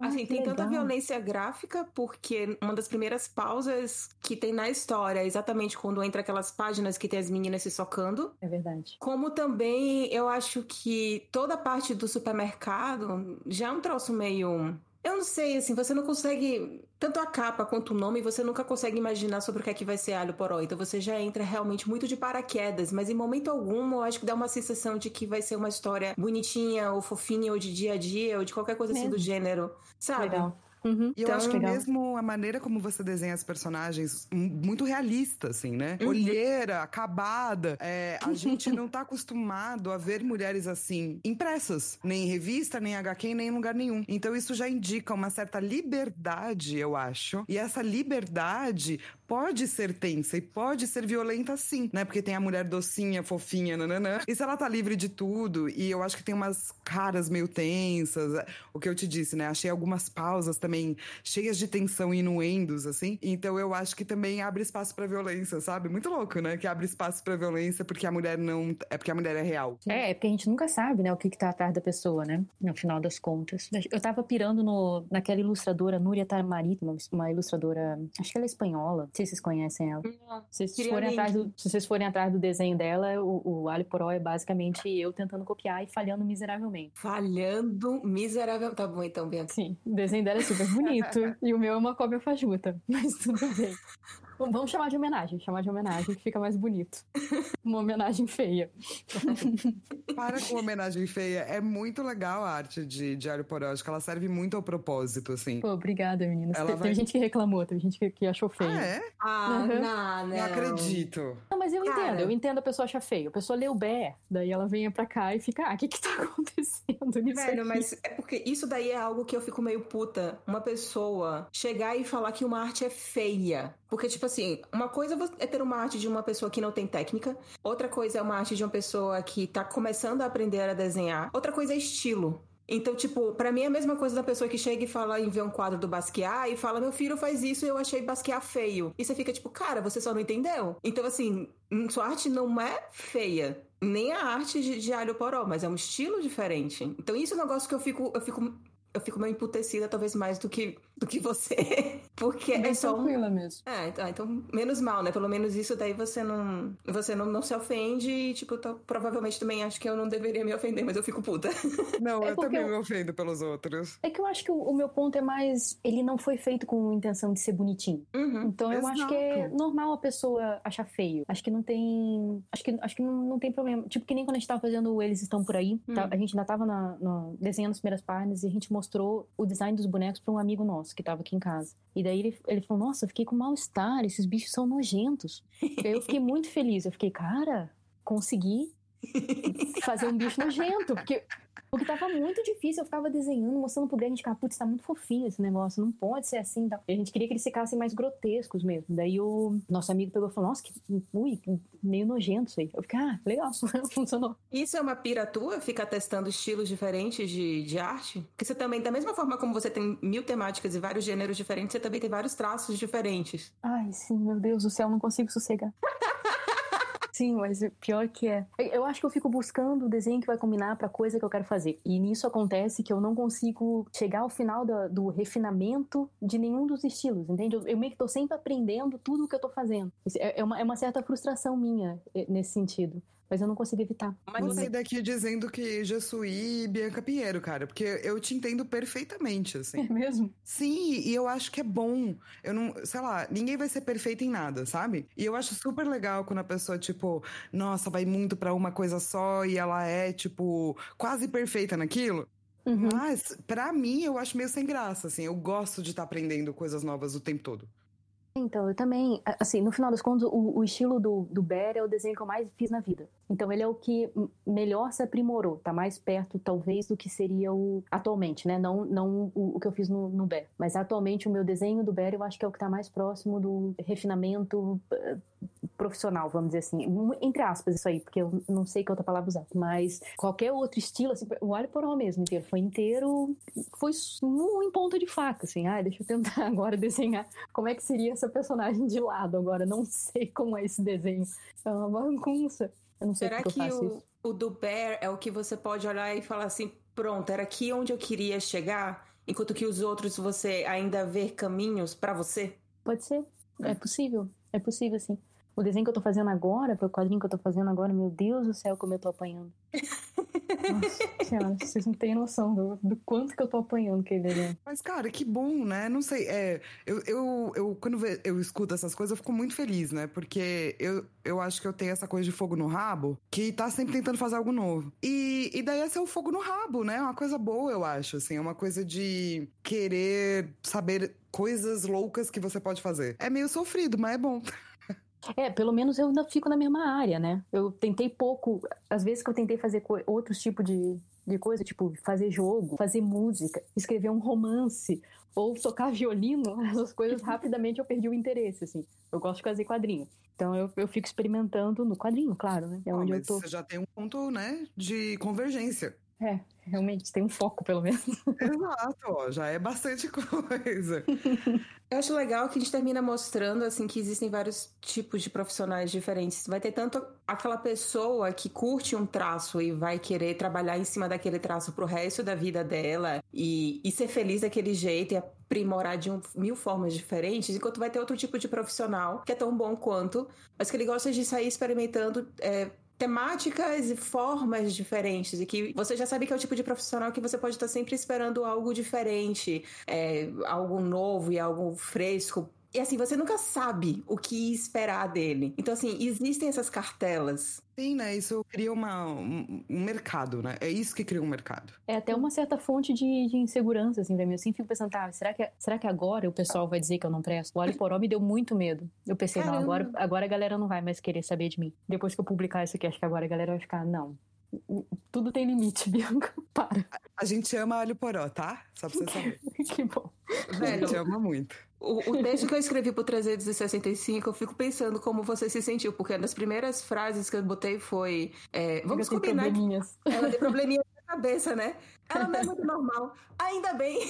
Assim, Ah, tem que tanta legal. violência gráfica, porque uma das primeiras pausas que tem na história é exatamente quando entra aquelas páginas que tem as meninas se socando. É verdade. Como também eu acho que toda a parte do supermercado já é um troço meio. Eu não sei, assim, você não consegue. Tanto a capa quanto o nome, você nunca consegue imaginar sobre o que é que vai ser alho poró. Então você já entra realmente muito de paraquedas, mas em momento algum eu acho que dá uma sensação de que vai ser uma história bonitinha, ou fofinha, ou de dia a dia, ou de qualquer coisa assim Mesmo. do gênero. Sabe? Legal. Uhum. E eu Então, acho que legal. mesmo a maneira como você desenha as personagens, m- muito realista, assim, né? Uhum. Olheira, acabada. É, a gente não tá acostumado a ver mulheres assim, impressas. Nem em revista, nem em HQ, nem em lugar nenhum. Então isso já indica uma certa liberdade, eu acho. E essa liberdade pode ser tensa e pode ser violenta sim, né? Porque tem a mulher docinha, fofinha, nananã. E se ela tá livre de tudo, e eu acho que tem umas caras meio tensas, é, o que eu te disse, né? Achei algumas pausas também cheias de tensão e inuendos, assim. Então eu acho que também abre espaço pra violência, sabe? Muito louco, né? Que abre espaço pra violência porque a mulher não. É porque a mulher é real. É, é porque a gente nunca sabe, né, o que que tá atrás da pessoa, né, no final das contas. Eu tava pirando no, naquela ilustradora, Núria Tamarito, uma, uma ilustradora, acho que ela é espanhola, não sei se vocês conhecem ela. Se vocês, forem atrás do, se vocês forem atrás do desenho dela, o, o Ali Poró é basicamente eu tentando copiar e falhando miseravelmente. Falhando miserável. Tá bom então, Bianca. Sim, o desenho dela é super bonito e o meu é uma cópia fajuta, mas tudo bem. Vamos chamar de homenagem, chamar de homenagem que fica mais bonito. Uma homenagem feia. Para com homenagem feia. É muito legal a arte de Diário Poró. Acho que ela serve muito ao propósito, assim. Pô, obrigada, meninas. Ela Teve, vai- gente que reclamou, teve gente que, que achou feio. Ah, é? Ah, Uhum. não, Não acredito. Não, mas eu Cara. entendo, eu entendo a pessoa achar feio. A pessoa lê o Bear, daí ela vem pra cá e fica, ah, o que que tá acontecendo nisso Velho, aqui? mas é porque isso daí é algo que eu fico meio puta. Uma pessoa chegar e falar que uma arte é feia. Porque, tipo assim, uma coisa é ter uma arte de uma pessoa que não tem técnica, outra coisa é uma arte de uma pessoa que tá começando a aprender a desenhar, outra coisa é estilo. Então, tipo, pra mim é a mesma coisa da pessoa que chega e fala em ver um quadro do Basquiat e fala: Meu filho faz isso e eu achei Basquiat feio. E você fica tipo, cara, você só não entendeu. Então, assim, hum, sua arte não é feia. Nem a arte de, de alho poró, mas é um estilo diferente. Então, isso é um negócio que eu fico. Eu fico eu fico meio emputecida, talvez mais do que, do que você. Porque Bem é só tranquila mesmo. É, então, então, menos mal, né? Pelo menos isso daí você não. Você não, não se ofende e, tipo, tô- provavelmente também acho que eu não deveria me ofender, mas eu fico puta. Não, É eu também eu- me ofendo pelos outros. É que eu acho que o, o meu ponto é mais. Ele não foi feito com intenção de ser bonitinho. Uhum. Então eu acho que é Exato. normal a pessoa achar feio. Acho que não tem. Acho que, acho que não, não tem problema. Tipo, que nem quando a gente tava fazendo Eles Estão Por Aí. tá- Hum. a gente ainda tava na, no- desenhando as primeiras páginas e a gente mostrou mostrou o design dos bonecos para um amigo nosso que estava aqui em casa. E daí ele, ele falou: Nossa, eu fiquei com mal-estar, esses bichos são nojentos. eu fiquei muito feliz. Eu fiquei, cara, consegui fazer um bicho nojento. Porque porque tava muito difícil, eu ficava desenhando, mostrando pro Greg, a gente ficava, putz, tá muito fofinho esse negócio, não pode ser assim. Tá? E a gente queria que eles ficassem mais grotescos mesmo. Daí o nosso amigo pegou e falou, nossa, que, ui, meio nojento isso aí. Eu fiquei, ah, legal, funcionou. Isso é uma pira tua, ficar testando estilos diferentes de, de arte? Porque você também, da mesma forma como você tem mil temáticas e vários gêneros diferentes, você também tem vários traços diferentes. Ai, sim, meu Deus do céu, não consigo sossegar. Sim, mas pior que é. Eu acho que eu fico buscando o desenho que vai combinar pra coisa que eu quero fazer. E nisso acontece que eu não consigo chegar ao final do, do refinamento de nenhum dos estilos, entende? Eu, eu, meio que tô sempre aprendendo tudo o que eu tô fazendo. É, é, uma, é uma certa frustração minha é, nesse sentido mas eu não consigo evitar. Mas você saí daqui dizendo que Jesuí e Bianca Pinheiro, cara, porque eu te entendo perfeitamente, assim. É mesmo? Sim, e eu acho que é bom. Eu não, sei lá, ninguém vai ser perfeito em nada, sabe? E eu acho super legal quando a pessoa, tipo, nossa, vai muito para uma coisa só e ela é, tipo, quase perfeita naquilo. Uhum. Mas, para mim, eu acho meio sem graça, assim. Eu gosto de estar tá aprendendo coisas novas o tempo todo. Então, eu também, assim, no final das contas, o, o estilo do, do Bear é o desenho que eu mais fiz na vida. Então, ele é o que melhor se aprimorou, tá mais perto, talvez, do que seria o atualmente, né? Não, não o, o que eu fiz no, no Bear. Mas atualmente, o meu desenho do Bear, eu acho que é o que tá mais próximo do refinamento uh, profissional, vamos dizer assim. Entre aspas, isso aí, porque eu não sei que outra palavra usar. Mas qualquer outro estilo, assim, o Alho Poró mesmo inteiro, foi inteiro, foi um ponta de faca, assim. Ah, deixa eu tentar agora desenhar como é que seria essa personagem de lado agora. Não sei como é esse desenho. É uma bagunça. Eu não sei Será que o, isso. o do Bear é o que você pode olhar e falar assim, pronto, era aqui onde eu queria chegar, enquanto que os outros você ainda vê caminhos para você? Pode ser. É possível. É possível, sim. O desenho que eu tô fazendo agora, o quadrinho que eu tô fazendo agora, meu Deus do céu, como eu tô apanhando. Nossa senhora, vocês não têm noção do, do, quanto que eu tô apanhando aquele desenho. Mas, cara, que bom, né? Não sei, é, eu, eu, eu quando eu escuto essas coisas, eu fico muito feliz, né? Porque eu, eu acho que eu tenho essa coisa de fogo no rabo, que tá sempre tentando fazer algo novo. E, e daí esse é o fogo no rabo, né? É uma coisa boa, eu acho, assim, é uma coisa de querer saber coisas loucas que você pode fazer. É meio sofrido, mas é bom. É, pelo menos eu ainda fico na mesma área, né? Eu tentei pouco, às vezes que eu tentei fazer outros tipos de, de coisa, tipo fazer jogo, fazer música, escrever um romance ou tocar violino, essas coisas rapidamente eu perdi o interesse, assim. Eu gosto de fazer quadrinho. Então eu, eu fico experimentando no quadrinho, claro, né? É onde eu tô. Você já tem um ponto, né, de convergência. É, realmente, tem um foco, pelo menos. Exato, ó, já é bastante coisa. Eu acho legal que a gente termina mostrando, assim, que existem vários tipos de profissionais diferentes. Vai ter tanto aquela pessoa que curte um traço e vai querer trabalhar em cima daquele traço pro resto da vida dela e, e ser feliz daquele jeito e aprimorar de um, mil formas diferentes, enquanto vai ter outro tipo de profissional que é tão bom quanto, mas que ele gosta de sair experimentando. É, temáticas e formas diferentes e que você já sabe que é o tipo de profissional que você pode estar sempre esperando algo diferente, é, algo novo e algo fresco e assim, você nunca sabe o que esperar dele. Então, assim, existem essas cartelas. Sim, né? Isso cria uma, um, um, mercado, né? É isso que cria um mercado. É até uma certa fonte de, de insegurança, assim, pra mim. Eu sempre fico pensando, tá, será que, será que agora o pessoal vai dizer que eu não presto? O Olho Poró me deu muito medo. Eu pensei, Caramba. não, agora, agora a galera não vai mais querer saber de mim. Depois que eu publicar isso aqui, acho que agora a galera vai ficar, não, tudo tem limite, Bianca. Para. A, gente ama alho poró, tá? Só pra você saber. que bom. A gente ama muito. O, o, texto que eu escrevi pro 365, eu fico pensando como você se sentiu, porque uma das primeiras frases que eu botei foi. É, vamos combinar. Ela tem probleminha na cabeça, né? Ela não é muito normal. Ainda bem.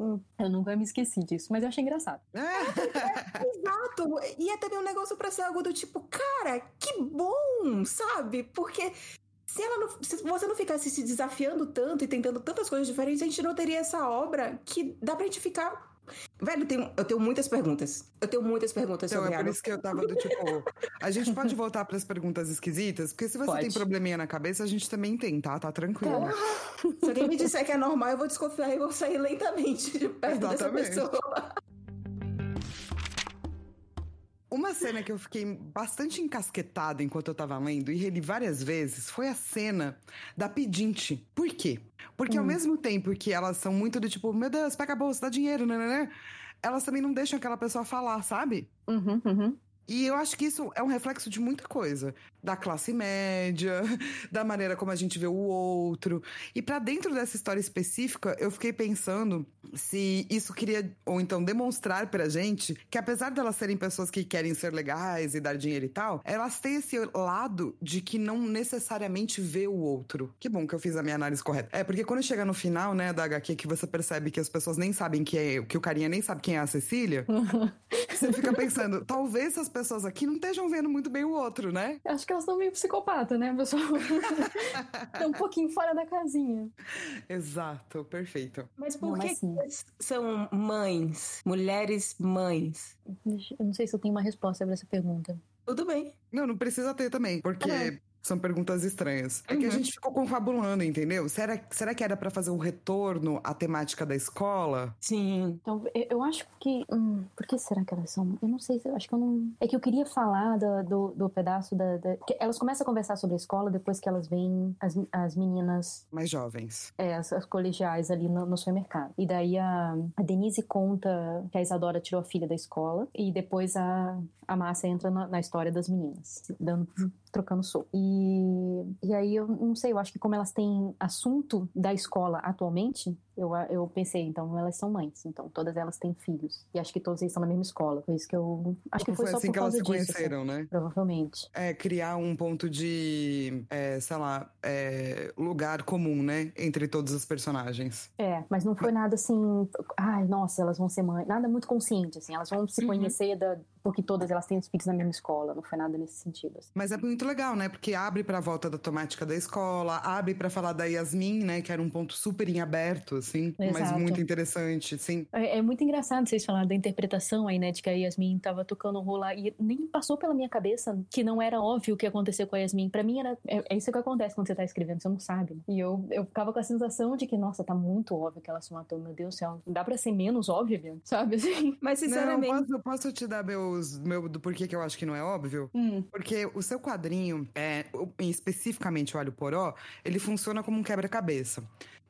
Hum, eu nunca me esqueci disso, mas eu achei engraçado. É, é, exato. E é também um negócio pra ser algo do tipo, cara, que bom, sabe? Porque se, ela não, se você não ficasse se desafiando tanto e tentando tantas coisas diferentes, a gente não teria essa obra que dá pra gente ficar Velho, eu tenho, eu tenho muitas perguntas. Eu tenho muitas perguntas então, sobre é por isso que eu tava do tipo. A gente pode voltar para as perguntas esquisitas? Porque se você pode. tem probleminha na cabeça, a gente também tem, tá? Tá tranquilo. Se alguém me disser que é normal, eu vou desconfiar e vou sair lentamente de perto Exatamente. dessa pessoa. Uma cena que eu fiquei bastante encasquetada enquanto eu tava lendo e reli várias vezes foi a cena da pedinte. Por quê? Porque hum. ao mesmo tempo que elas são muito do tipo, meu Deus, pega a bolsa, dá dinheiro, né? Elas também não deixam aquela pessoa falar, sabe? Uhum, uhum. E eu acho que isso é um reflexo de muita coisa. Da classe média, da maneira como a gente vê o outro. E para dentro dessa história específica, eu fiquei pensando se isso queria, ou então demonstrar pra gente, que apesar delas serem pessoas que querem ser legais e dar dinheiro e tal, elas têm esse lado de que não necessariamente vê o outro. Que bom que eu fiz a minha análise correta. É, porque quando chega no final, né, da HQ, que você percebe que as pessoas nem sabem que é, que o carinha nem sabe quem é a Cecília, você fica pensando, talvez essas pessoas pessoas aqui não estejam vendo muito bem o outro, né? Acho que elas estão meio psicopata, né, pessoal? Estão um pouquinho fora da casinha. Exato, perfeito. Mas por não, que mas são mães, mulheres mães? Eu não sei se eu tenho uma resposta para essa pergunta. Tudo bem. Não, não precisa ter também, porque ah, são perguntas estranhas. É que a uhum. gente ficou confabulando, entendeu? Será, será que era para fazer um retorno à temática da escola? Sim. Então, eu acho que. Hum, por que será que elas são? Eu não sei, eu acho que eu não. É que eu queria falar do, do, do pedaço da. da... elas começam a conversar sobre a escola depois que elas veem as, as meninas. Mais jovens. É, as, as colegiais ali no, no supermercado. E daí a, a Denise conta que a Isadora tirou a filha da escola. E depois a, a Márcia entra na, na história das meninas, dando trocando soco. E, e aí eu não sei, eu acho que como elas têm assunto da escola atualmente, eu, eu pensei, então elas são mães, então todas elas têm filhos. E acho que todos eles estão na mesma escola. Foi isso que eu. Acho que foi, foi só assim por que elas se assim, conheceram, né? Provavelmente. É, criar um ponto de, é, sei lá, é, lugar comum, né? Entre todos os personagens. É, mas não foi nada assim. Ai, nossa, elas vão ser mães. Nada muito consciente, assim. Elas vão se uhum. conhecer da, porque todas elas têm os filhos na mesma escola. Não foi nada nesse sentido. Assim. Mas é muito legal, né? Porque abre pra volta da temática da escola, abre para falar da Yasmin, né? Que era um ponto super em aberto, assim. Exato. Mas muito muito interessante, sim. É, é, muito engraçado vocês falarem da interpretação aí, né? De que a Yasmin tava tocando um rolar e nem passou pela minha cabeça que não era óbvio o que aconteceu com a Yasmin. Pra mim era. É, é isso que acontece quando você tá escrevendo, você não sabe. Né? E eu, eu ficava com a sensação de que, nossa, tá muito óbvio que ela se matou, meu Deus do céu. Dá pra ser menos óbvio, sabe? Assim. Mas sinceramente. Não, posso, posso te dar meus, meu, do porquê que eu acho que não é óbvio? Hum. Porque o seu quadrinho, é, especificamente o Alho Poró, ele funciona como um quebra-cabeça.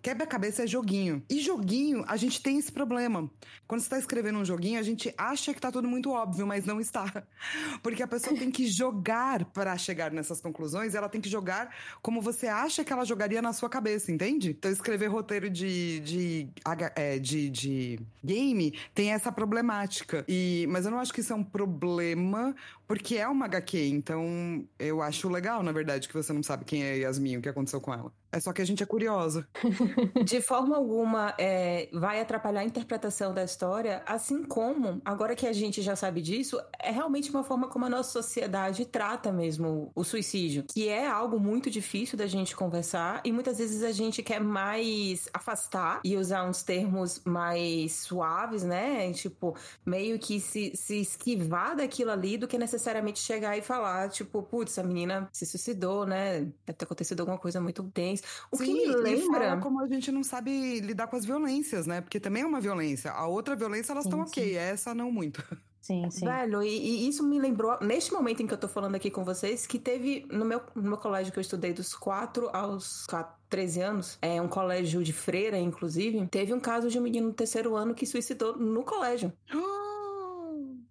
Quebra-cabeça é joguinho. E joguinho, a gente tem esse problema. Quando você tá escrevendo um joguinho, a gente acha que tá tudo muito óbvio, mas não está. Porque a pessoa tem que jogar para chegar nessas conclusões, ela tem que jogar como você acha que ela jogaria na sua cabeça, entende? Então, escrever roteiro de, de, é, de, de game tem essa problemática. E, mas eu não acho que isso é um problema, porque é uma HQ. Então, eu acho legal, na verdade, que você não sabe quem é Yasmin, o que aconteceu com ela. É só que a gente é curiosa. De forma alguma é, vai atrapalhar a interpretação da história, assim como, agora que a gente já sabe disso, é realmente uma forma como a nossa sociedade trata mesmo o suicídio, que é algo muito difícil da gente conversar e muitas vezes a gente quer mais afastar e usar uns termos mais suaves, né? Tipo, meio que se, se esquivar daquilo ali do que necessariamente chegar e falar, tipo, putz, a menina se suicidou, né? Deve ter acontecido alguma coisa muito tensa o Sim, que me lembra. como a gente não sabe lidar com as violências, né? Porque também é uma violência. A outra violência, elas estão ok, essa não muito. Sim, sim. Velho, e, e, isso me lembrou, neste momento em que eu tô falando aqui com vocês, que teve no meu, no meu colégio que eu estudei dos 4 aos 4, 13 anos, é um colégio de freira, inclusive, teve um caso de um menino no terceiro ano que suicidou no colégio.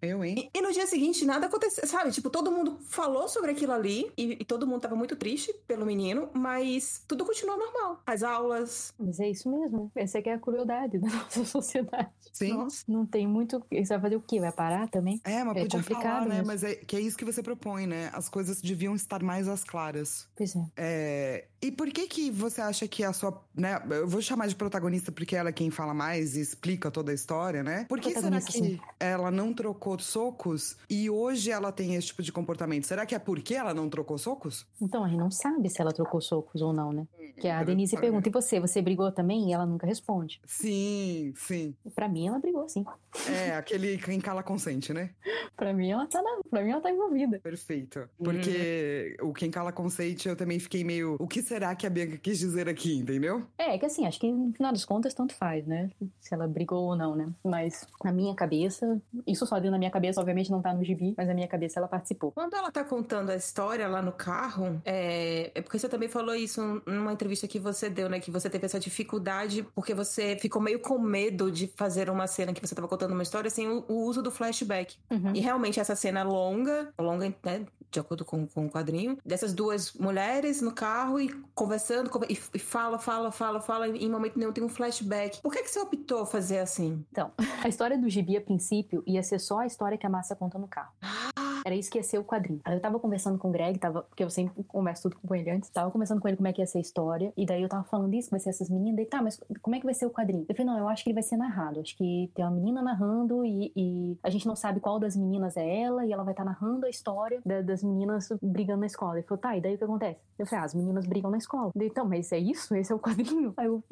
Eu, hein? E, e, no dia seguinte nada aconteceu, sabe? Tipo, todo mundo falou sobre aquilo ali e, e, todo mundo tava muito triste pelo menino, mas tudo continuou normal. As aulas. Mas é isso mesmo. Essa é que é a crueldade da nossa sociedade. Sim. Nossa, não tem muito. Você vai fazer o quê? Vai parar também? É, mas é podia falar, né? Mesmo. Mas é que é isso que você propõe, né? As coisas deviam estar mais às claras. Pois é. é... E por que que você acha que a sua, né? Eu vou chamar de protagonista porque ela é quem fala mais e explica toda a história, né? Por que será que sim. ela não trocou socos e hoje ela tem esse tipo de comportamento. Será que é porque ela não trocou socos? Então, a gente não sabe se ela trocou socos ou não, né? Que a Denise pergunta, e você? Você brigou também? E ela nunca responde. Sim, sim. Pra mim, ela brigou, sim. É, aquele quem cala consente, né? pra mim, ela tá, na... pra mim, ela tá envolvida. Perfeito. Porque uhum. o quem cala consente, eu também fiquei meio... O que será que a Bianca quis dizer aqui, entendeu? É, que assim, acho que no final das contas, tanto faz, né? Se ela brigou ou não, né? Mas na minha cabeça, isso só deu na minha cabeça, obviamente não tá no gibi, mas na minha cabeça ela participou. Quando ela tá contando a história lá no carro, é, é porque você também falou isso numa entrevista que você deu, né? Que você teve essa dificuldade porque você ficou meio com medo de fazer uma cena que você tava contando uma história sem o, o uso do flashback. Uhum. E realmente essa cena longa, longa, né? De acordo com, com o quadrinho, dessas duas mulheres no carro e conversando, e, fala, fala, fala, fala, e em momento nenhum tem um flashback. Por que, que você optou fazer assim? Então, a história do gibi, a princípio, ia ser só a história que a Márcia conta no carro. Ah, era isso que ia ser o quadrinho. Aí eu tava conversando com o Greg, tava, porque eu sempre converso tudo com ele antes, tava conversando com ele como é que ia ser a história, e daí eu tava falando isso, vai ser essas meninas, daí tá, mas como é que vai ser o quadrinho? Eu falei, não, eu acho que ele vai ser narrado, acho que tem uma menina narrando e, e a gente não sabe qual das meninas é ela, e ela vai estar tá narrando a história da, das meninas brigando na escola. Ele falou, tá, e daí o que acontece? Eu falei, ah, as meninas brigam na escola. Daí, então, mas é isso? Esse é o quadrinho? Aí eu,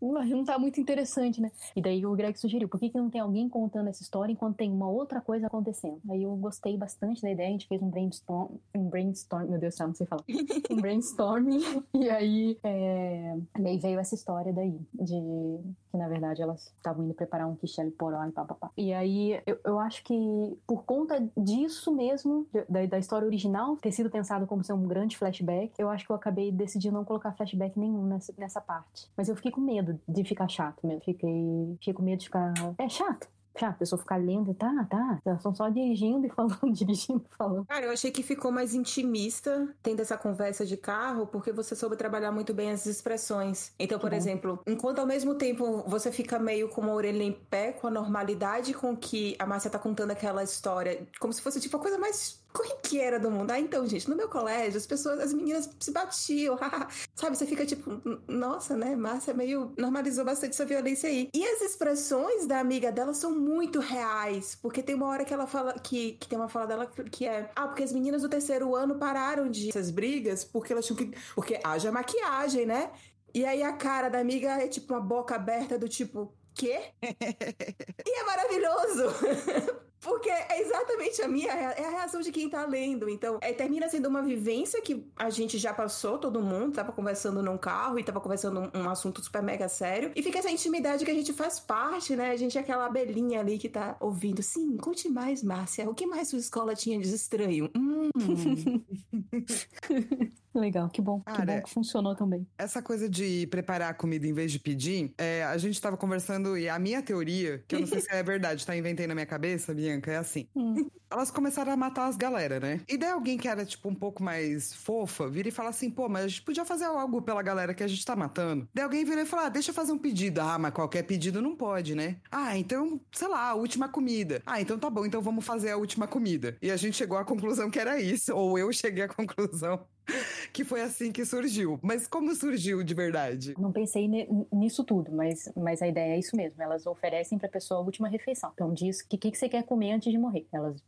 não tá muito interessante, né? E daí o Greg sugeriu, por que, que não tem alguém contando essa história enquanto tem uma outra coisa acontecendo? Aí eu gostei bastante da ideia, a gente fez um brainstorm, um brainstorm, meu Deus do céu, não sei falar, um brainstorming, e aí, é, aí veio essa história daí, de que na verdade elas estavam indo preparar um quichele poró e papapá. E aí eu, eu acho que por conta disso mesmo, da, da história original, ter sido pensado como ser um grande flashback, eu acho que eu acabei decidindo não colocar flashback nenhum nessa, nessa parte. Mas eu fiquei com medo de ficar chato mesmo. Fiquei, fiquei com medo de ficar. É chato a pessoa ficar lendo, tá, tá. Elas estão só dirigindo e falando, dirigindo e falando. Cara, eu achei que ficou mais intimista tendo essa conversa de carro, porque você soube trabalhar muito bem as expressões. Então, por exemplo, enquanto ao mesmo tempo você fica meio com uma orelha em pé, com a normalidade com que a Márcia tá contando aquela história, como se fosse tipo a coisa mais corriqueira do mundo. Ah, então, gente, no meu colégio, as pessoas, as meninas se batiam, sabe? Você fica tipo, nossa, né? Márcia meio normalizou bastante essa violência aí. E as expressões da amiga dela são muito reais, porque tem uma hora que ela fala, que, que tem uma fala dela que é, ah, porque as meninas do terceiro ano pararam de essas brigas porque elas tinham que, porque haja maquiagem, né? E aí a cara da amiga é tipo uma boca aberta do tipo, quê? e é maravilhoso! Porque é exatamente a minha é a reação de quem tá lendo. Então, é, termina sendo uma vivência que a gente já passou, todo mundo, tava conversando num carro e tava conversando um, um assunto super mega sério. E fica essa intimidade que a gente faz parte, né? A gente é aquela abelhinha ali que tá ouvindo. Sim, conte mais, Márcia. O que mais sua escola tinha de estranho? Hum. Legal, que bom. Cara, que bom que funcionou também. Essa coisa de preparar a comida em vez de pedir, é, a gente tava conversando e a minha teoria, que eu não sei se é verdade, tá inventei na minha cabeça, Bianca, é assim. Hum. Elas começaram a matar as galera, né? E daí alguém que era, tipo, um pouco mais fofa, vira e fala assim, pô, mas a gente podia fazer algo pela galera que a gente tá matando. Daí alguém vira e fala, ah, deixa eu fazer um pedido. Ah, mas qualquer pedido não pode, né? Ah, então, sei lá, a última comida. Ah, então tá bom, então vamos fazer a última comida. E a gente chegou à conclusão que era isso, ou eu cheguei à conclusão que foi assim que surgiu. Mas como surgiu de verdade? Não pensei nisso tudo, mas, mas a ideia é isso mesmo. Elas oferecem para a pessoa a última refeição. Então diz o que, que você quer comer antes de morrer. Elas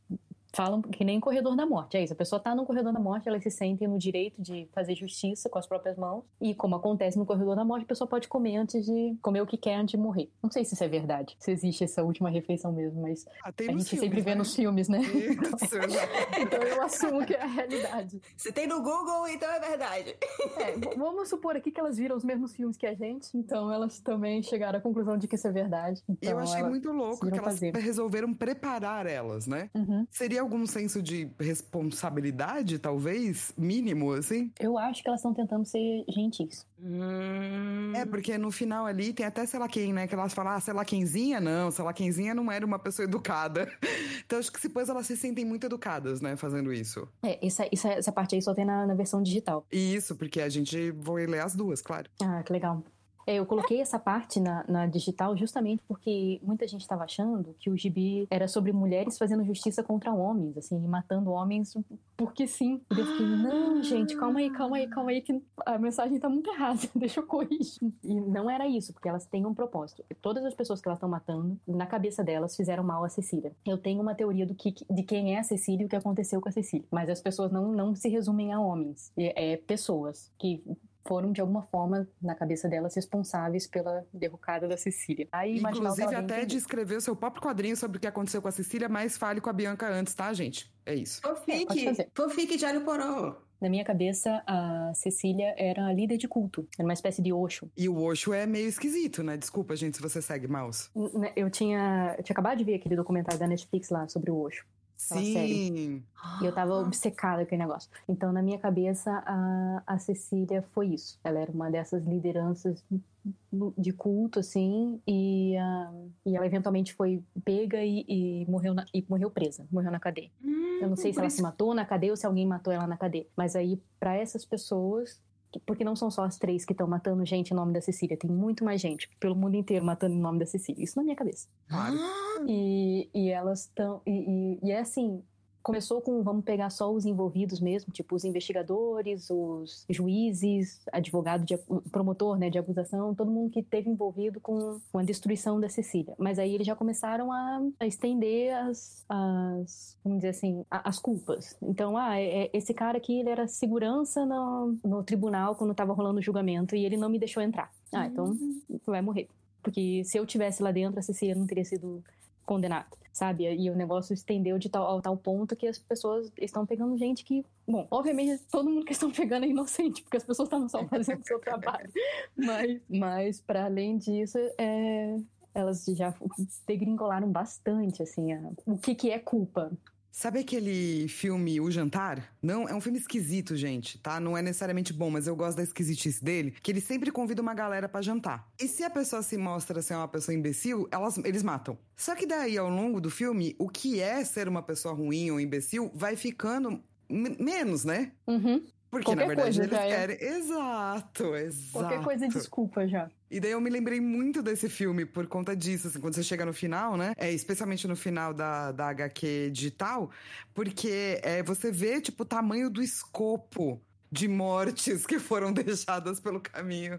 falam que nem corredor da morte. É isso, a pessoa tá no corredor da morte, elas se sentem no direito de fazer justiça com as próprias mãos. E como acontece no corredor da morte, a pessoa pode comer antes de comer o que quer antes de morrer. Não sei se isso é verdade, se existe essa última refeição mesmo, mas ah, a gente filmes, sempre vê né? nos filmes, né? Isso, então eu assumo que é a realidade. Se tem no Google, então é verdade. É, vamos supor aqui que elas viram os mesmos filmes que a gente, então elas também chegaram à conclusão de que isso é verdade. Então, eu achei muito louco que elas fazer. resolveram preparar elas, né? Uhum. Seria algum senso de responsabilidade, talvez? Mínimo, assim? Eu acho que elas estão tentando ser gentis. Hum... É, porque no final ali tem até sei lá quem, né? Que elas falam, ah, sei lá quemzinha, não, sei lá quemzinha não era uma pessoa educada. então acho que depois elas se sentem muito educadas, né, fazendo isso. É, essa, essa, essa parte aí só tem na, na versão digital. Isso, porque a gente vai ler as duas, claro. Ah, que legal. É, eu coloquei essa parte na, na digital justamente porque muita gente estava achando que o gibi era sobre mulheres fazendo justiça contra homens, assim, matando homens porque sim. E eu fiquei, não, gente, calma aí, calma aí, calma aí, que a mensagem tá muito errada, deixa eu corrigir. E não era isso, porque elas têm um propósito. Todas as pessoas que elas estão matando, na cabeça delas, fizeram mal a Cecília. Eu tenho uma teoria do que, de quem é a Cecília e o que aconteceu com a Cecília. Mas as pessoas não, não se resumem a homens. É pessoas que foram, de alguma forma, na cabeça delas, responsáveis pela derrocada da Cecília. Aí, Inclusive, até de escrever o seu próprio quadrinho sobre o que aconteceu com a Cecília, mas fale com a Bianca antes, tá, gente? É isso. Fanfic, é, fanfic de Alho Poró. Na minha cabeça, a Cecília era a líder de culto. Era uma espécie de Osho. E o Osho é meio esquisito, né? Desculpa, gente, se você segue Mouse. Eu tinha, eu tinha acabado de ver aquele documentário da Netflix lá sobre o Osho. Sim. E eu tava obcecada com aquele negócio. Então, na minha cabeça, a, a Cecília foi isso. Ela era uma dessas lideranças de culto, assim, e, uh, e ela eventualmente foi pega e, e morreu, na, e morreu presa, morreu na cadeia. Hum, eu não sei se ela isso... se matou na cadeia ou se alguém matou ela na cadeia. Mas aí, para essas pessoas, porque não são só as três que estão matando gente em nome da Cecília, tem muito mais gente pelo mundo inteiro matando em nome da Cecília. Isso na minha cabeça. Claro. E, e elas estão. E, e, e, é assim: começou com vamos pegar só os envolvidos mesmo, tipo os investigadores, os juízes, advogado, de, promotor, né, de acusação, todo mundo que teve envolvido com, com a destruição da Cecília. Mas aí eles já começaram a, a estender as, as, vamos dizer assim, a, as culpas. Então, ah, é, é, esse cara aqui ele era segurança no, no tribunal quando estava rolando o julgamento e ele não me deixou entrar. Ah, então uhum. vai morrer. Porque se eu tivesse lá dentro, a Cecília não teria sido condenada sabe? E o negócio estendeu de tal, ao tal ponto que as pessoas estão pegando gente que, bom, obviamente todo mundo que estão pegando é inocente, porque as pessoas estão só fazendo o seu trabalho. Mas, mas para além disso, é, elas já degringolaram bastante, assim, a, o que, que é culpa, Sabe aquele filme O Jantar? Não, é um filme esquisito, gente, tá? Não é necessariamente bom, mas eu gosto da esquisitice dele, que ele sempre convida uma galera para jantar. E se a pessoa se mostra ser uma pessoa imbecil, elas, eles matam. Só que daí, ao longo do filme, o que é ser uma pessoa ruim ou imbecil vai ficando menos, né? Uhum. Porque, Qualquer na verdade, coisa, eles é. querem. Exato, exato. Qualquer coisa é desculpa já. E daí eu me lembrei muito desse filme por conta disso, assim, quando você chega no final, né? É, especialmente no final da, da HQ digital, porque é, você vê, tipo, o tamanho do escopo de mortes que foram deixadas pelo caminho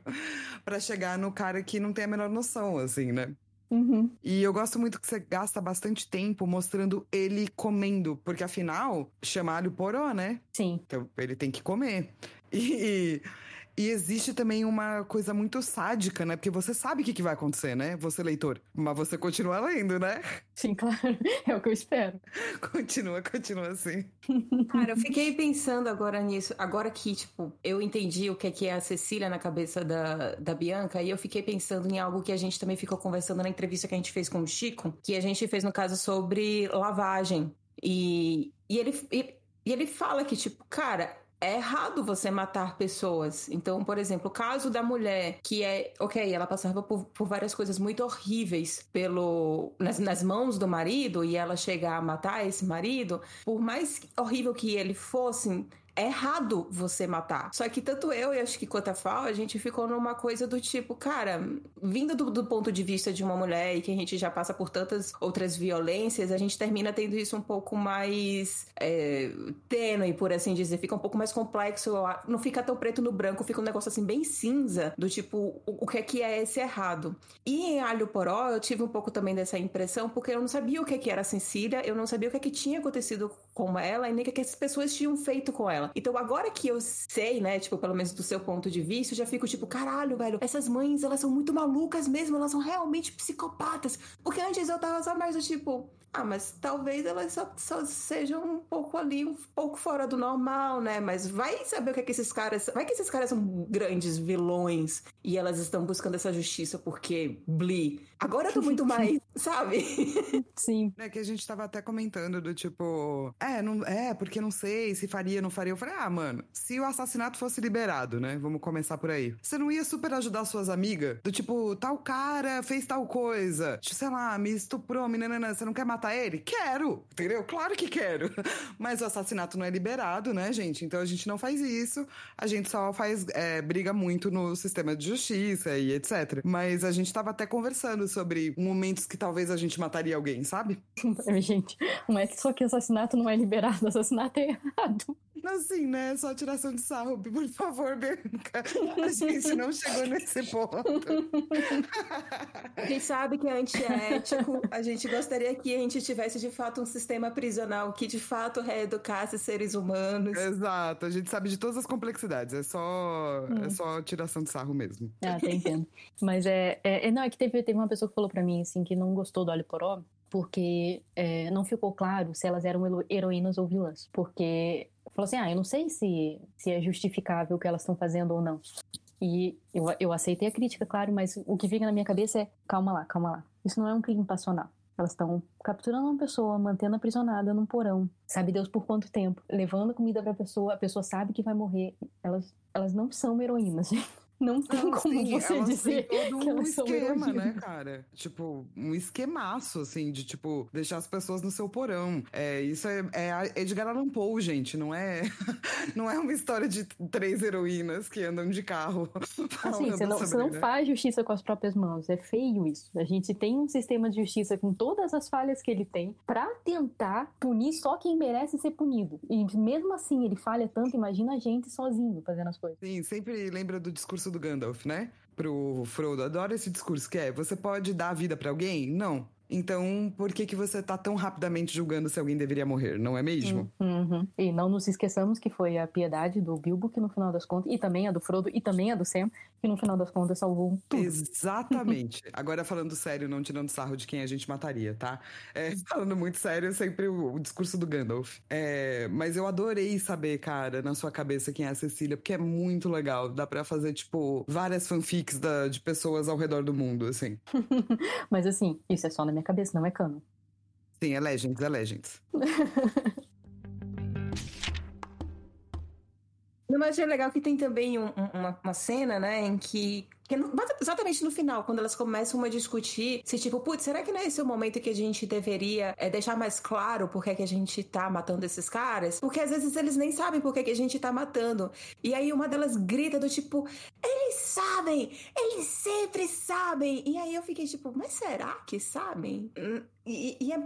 para chegar no cara que não tem a menor noção, assim, né? Uhum. E eu gosto muito que você gasta bastante tempo mostrando ele comendo, porque afinal, chama alho poró, né? Sim. Então ele tem que comer. E, e existe também uma coisa muito sádica, né? Porque você sabe o que, que vai acontecer, né? Você, leitor. Mas você continua lendo, né? Sim, claro. É o que eu espero. Continua, continua assim. Cara, eu fiquei pensando agora nisso. Agora que, tipo, eu entendi o que é, que é a Cecília na cabeça da, da Bianca, e eu fiquei pensando em algo que a gente também ficou conversando na entrevista que a gente fez com o Chico, que a gente fez, no caso, sobre lavagem. E, e ele. E, e ele fala que, tipo, cara, é errado você matar pessoas. Então, por exemplo, o caso da mulher que é, ok, ela passava por, por várias coisas muito horríveis pelo nas, nas, mãos do marido e ela chega a matar esse marido, por mais horrível que ele fosse, é errado você matar. Só que tanto eu e acho que quanto a Fal, a gente ficou numa coisa do tipo, cara, vindo do, do, ponto de vista de uma mulher e que a gente já passa por tantas outras violências, a gente termina tendo isso um pouco mais é, tênue, por assim dizer. Fica um pouco mais complexo, não fica tão preto no branco, fica um negócio assim bem cinza, do tipo, o, o que é que é esse errado. E em Alho Poró, eu tive um pouco também dessa impressão, porque eu não sabia o que, é que era Cecília, eu não sabia o que, é que tinha acontecido com ela e nem o que, é que as pessoas tinham feito com ela. Então agora que eu sei, né, tipo, pelo menos do seu ponto de vista, eu já fico tipo, caralho, velho, essas mães, elas são muito malucas mesmo, elas são realmente psicopatas. Porque antes eu tava só mais do tipo, ah, mas talvez elas só, só, sejam um pouco ali, um pouco fora do normal, né? Mas vai saber o que é que esses caras. Vai que esses caras são grandes vilões e elas estão buscando essa justiça porque Bli. Agora eu tô muito mais, sabe? Sim. É que a gente tava até comentando do tipo, é, não, é, porque não sei se faria, não faria. Eu falei, ah, mano, se o assassinato fosse liberado, né? Vamos começar por aí. Você não ia super ajudar suas amigas? Do tipo, tal cara fez tal coisa, tipo, sei lá, me estuprou, menina, você não quer matar ele? Quero, entendeu? Claro que quero. Mas o assassinato não é liberado, né, gente? Então a gente não faz isso. A gente só faz é, briga muito no sistema de justiça e etc. Mas a gente tava até conversando sobre momentos que talvez a gente mataria alguém, sabe? gente, mas só que assassinato não é liberado, assassinato é errado. Assim, né? Só tiração de sarro, por favor, Bianca. A gente não chegou nesse ponto. Quem sabe que é antiético, a gente gostaria que a gente tivesse de fato um sistema prisional que de fato reeducasse seres humanos. Exato, a gente sabe de todas as complexidades, é só, hum. é só tiração de sarro mesmo. Ah, tá entendo. Mas é, é, é, Não, é que teve, teve uma pessoa que falou pra mim assim que não gostou do óleo poró porque é, não ficou claro se elas eram heroínas ou vilãs. Porque falou assim: ah, eu não sei se, se é justificável o que elas estão fazendo ou não. E eu, eu aceitei a crítica, claro, mas o que fica na minha cabeça é: calma lá, calma lá. Isso não é um crime passional. Elas estão capturando uma pessoa, mantendo aprisionada num porão, sabe Deus por quanto tempo, levando comida para a pessoa, a pessoa sabe que vai morrer. Elas, elas não são heroínas. Não tem não, como sim, você dizer todo que um esquema, né, cara? Tipo, um esquemaço, assim, de, tipo, deixar as pessoas no seu porão. É, isso é, é Edgar Allan Poe, gente, não é, não é uma história de três heroínas que andam de carro. Assim, você não, você não faz justiça com as próprias mãos, é feio isso. A gente tem um sistema de justiça com todas as falhas que ele tem para tentar punir só quem merece ser punido. E mesmo assim, ele falha tanto, imagina a gente sozinho fazendo as coisas. Sim, sempre lembra do discurso discurso do Gandalf, né? Pro Frodo. Adoro esse discurso que é: você pode dar a vida para alguém? Não. Então, por que que você tá tão rapidamente julgando se alguém deveria morrer, não é mesmo? Uhum. E não nos esqueçamos que foi a piedade do Bilbo que no final das contas, e também a do Frodo, e também a do Sam, que no final das contas salvou tudo. Exatamente. Agora falando sério, não tirando sarro de quem a gente mataria, tá? É, falando muito sério, sempre o, o discurso do Gandalf. É, mas eu adorei saber, cara, na sua cabeça quem é a Cecília, porque é muito legal. Dá pra fazer, tipo, várias fanfics da, de pessoas ao redor do mundo, assim. mas assim, isso é só na minha minha cabeça, não é cano. Sim, é Legends, é Legends. Mas é legal que tem também um, uma, uma cena, né, em que exatamente no final, quando elas começam a discutir se, tipo, putz, será que não é esse o momento que a gente deveria é, deixar mais claro por que, que a gente tá matando esses caras? Porque às vezes eles nem sabem por que, que a gente tá matando. E aí uma delas grita do tipo, eles sabem! Eles sempre sabem! E aí eu fiquei tipo, mas será que sabem? Hum, e, e, é,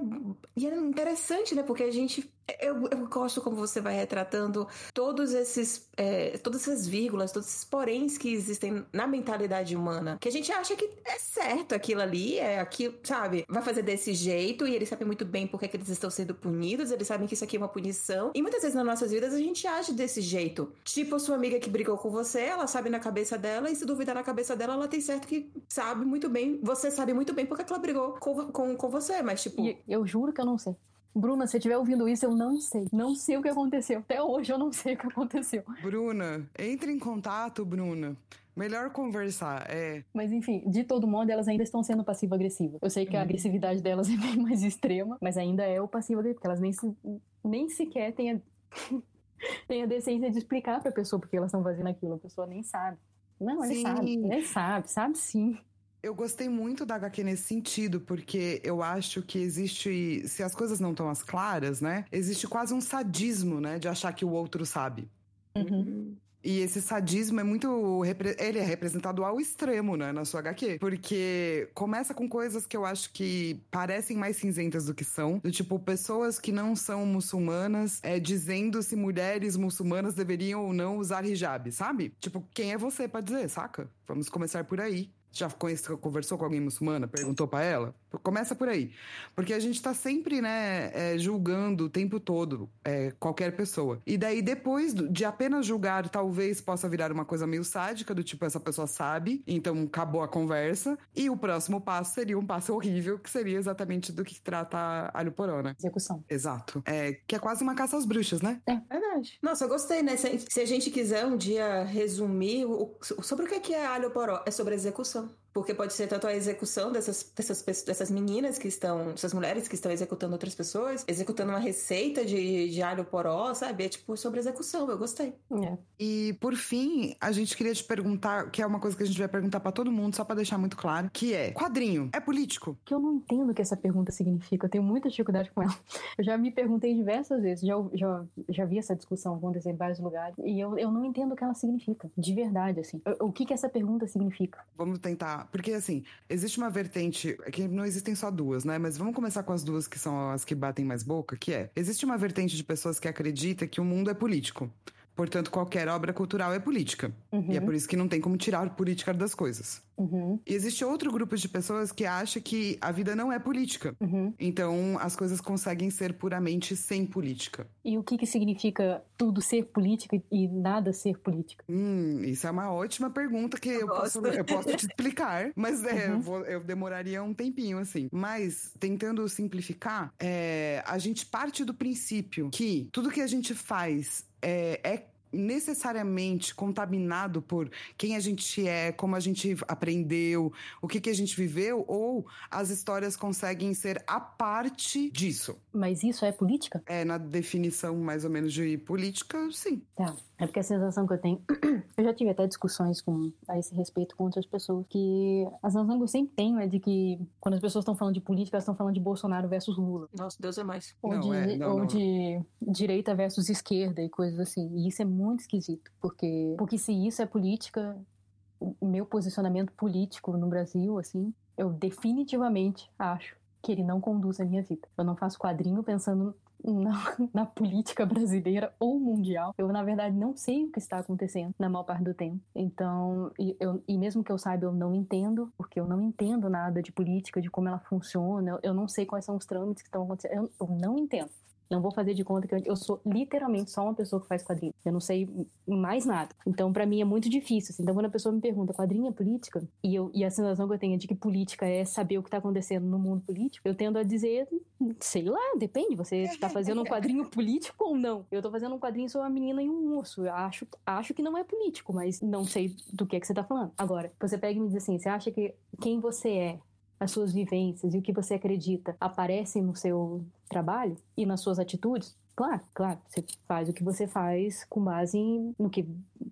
e é interessante, né? Porque a gente. Eu, eu gosto como você vai retratando todos esses. É, todas essas vírgulas, todos esses poréns que existem na mentalidade humana. Que a gente acha que é certo aquilo ali, é aquilo, sabe? Vai fazer desse jeito e eles sabem muito bem por que, que eles estão sendo punidos, eles sabem que isso aqui é uma punição. E muitas vezes nas nossas vidas a gente age desse jeito. Tipo a sua amiga que brigou com você, ela sabe na cabeça dela, e se duvidar na cabeça dela, ela tem certo que sabe muito bem. Você sabe muito bem porque ela brigou com, com, com você, mas mas tipo. E eu juro que eu não sei. Bruna, se você estiver ouvindo isso, eu não sei. Não sei o que aconteceu. Até hoje eu não sei o que aconteceu. Bruna, entre em contato, Bruna. Melhor conversar, é. Mas enfim, de todo modo, elas ainda estão sendo passivo-agressivas. Eu sei que a uhum. agressividade delas é bem mais extrema, mas ainda é o passivo-agressivo, porque elas nem, se, nem sequer têm a, têm a decência de explicar pra pessoa porque elas estão fazendo aquilo. A pessoa nem sabe. Não, ele sabe, ele sabe, sabe sim. Eu gostei muito da HQ nesse sentido, porque eu acho que existe, se as coisas não estão as claras, né? Existe quase um sadismo, né? De achar que o outro sabe. Uhum. E esse sadismo é muito. Ele é representado ao extremo, né, na sua HQ. Porque começa com coisas que eu acho que parecem mais cinzentas do que são. Do tipo, pessoas que não são muçulmanas é, dizendo se mulheres muçulmanas deveriam ou não usar hijab, sabe? Tipo, quem é você para dizer, saca? Vamos começar por aí já conversou com alguém muçulmana? Perguntou para ela? Começa por aí. Porque a gente tá sempre, né, é, julgando o tempo todo é, qualquer pessoa. E daí, depois de apenas julgar, talvez possa virar uma coisa meio sádica, do tipo, essa pessoa sabe, então acabou a conversa. E o próximo passo seria um passo horrível, que seria exatamente do que trata Alho Poró, né? Execução. Exato. É, que é quase uma caça às bruxas, né? É, verdade. Nossa, eu gostei, né? Se, se a gente quiser um dia resumir o, sobre o que é Alho Poró, é sobre execução. Porque pode ser tanto a execução dessas, dessas, dessas meninas que estão, essas mulheres que estão executando outras pessoas, executando uma receita de, de alho poró, sabe? É tipo sobre execução, eu gostei. É. E por fim, a gente queria te perguntar, que é uma coisa que a gente vai perguntar para todo mundo, só para deixar muito claro, que é: quadrinho é político? Que eu não entendo o que essa pergunta significa, eu tenho muita dificuldade com ela. Eu já me perguntei diversas vezes, já, já, já vi essa discussão acontecer em vários lugares, e eu, eu não entendo o que ela significa, de verdade, assim. O, o que que essa pergunta significa? Vamos tentar porque assim, existe uma vertente, é que não existem só duas, né? Mas vamos começar com as duas que são as que batem mais boca, que é, existe uma vertente de pessoas que acredita que o mundo é político. Portanto, qualquer obra cultural é política. Uhum. E é por isso que não tem como tirar política das coisas. Uhum. E existe outro grupo de pessoas que acha que a vida não é política. Uhum. Então, as coisas conseguem ser puramente sem política. E o que, que significa tudo ser política e nada ser política? Hum, isso é uma ótima pergunta que eu, eu posso, eu posso te explicar, mas é, uhum. eu, vou, eu, demoraria um tempinho, assim. Mas, tentando simplificar, é, a gente parte do princípio que tudo que a gente faz é, é necessariamente contaminado por quem a gente é, como a gente aprendeu, o que, que a gente viveu, ou as histórias conseguem ser a parte disso. Mas isso é política? É, na definição mais ou menos de política, sim. Tá. É porque a sensação que eu tenho. eu já tive até discussões com, a esse respeito com outras pessoas, que a sensação que eu sempre tenho é de que quando as pessoas estão falando de política, elas estão falando de Bolsonaro versus Lula. Nossa, Deus é mais. Ou, não, de, é, não, ou não. de direita versus esquerda e coisas assim. E isso é muito esquisito, porque, porque se isso é política, o meu posicionamento político no Brasil, assim, eu definitivamente acho que ele não conduz a minha vida. Eu não faço quadrinho pensando na, na, política brasileira ou mundial. Eu, na verdade, não sei o que está acontecendo na maior parte do tempo. Então, e, eu, e mesmo que eu saiba, eu não entendo, porque eu não entendo nada de política, de como ela funciona. Eu, eu não sei quais são os trâmites que estão acontecendo. Eu, eu não entendo. Não vou fazer de conta que eu, eu sou literalmente só uma pessoa que faz quadrinho. Eu não sei mais nada. Então, para mim, é muito difícil. Assim. Então, quando a pessoa me pergunta, quadrinho é política? E, eu, e a sensação que eu tenho é de que política é saber o que tá acontecendo no mundo político, eu tendo a dizer, sei lá, depende. Você tá fazendo um quadrinho político ou não? Eu tô fazendo um quadrinho sobre uma menina e um urso. Eu acho, acho que não é político, mas não sei do que é que você tá falando. Agora, você pega e me diz assim, você acha que quem você é as suas vivências e o que você acredita aparecem no seu trabalho e nas suas atitudes? Claro, claro. Você faz o que você faz com base em, no que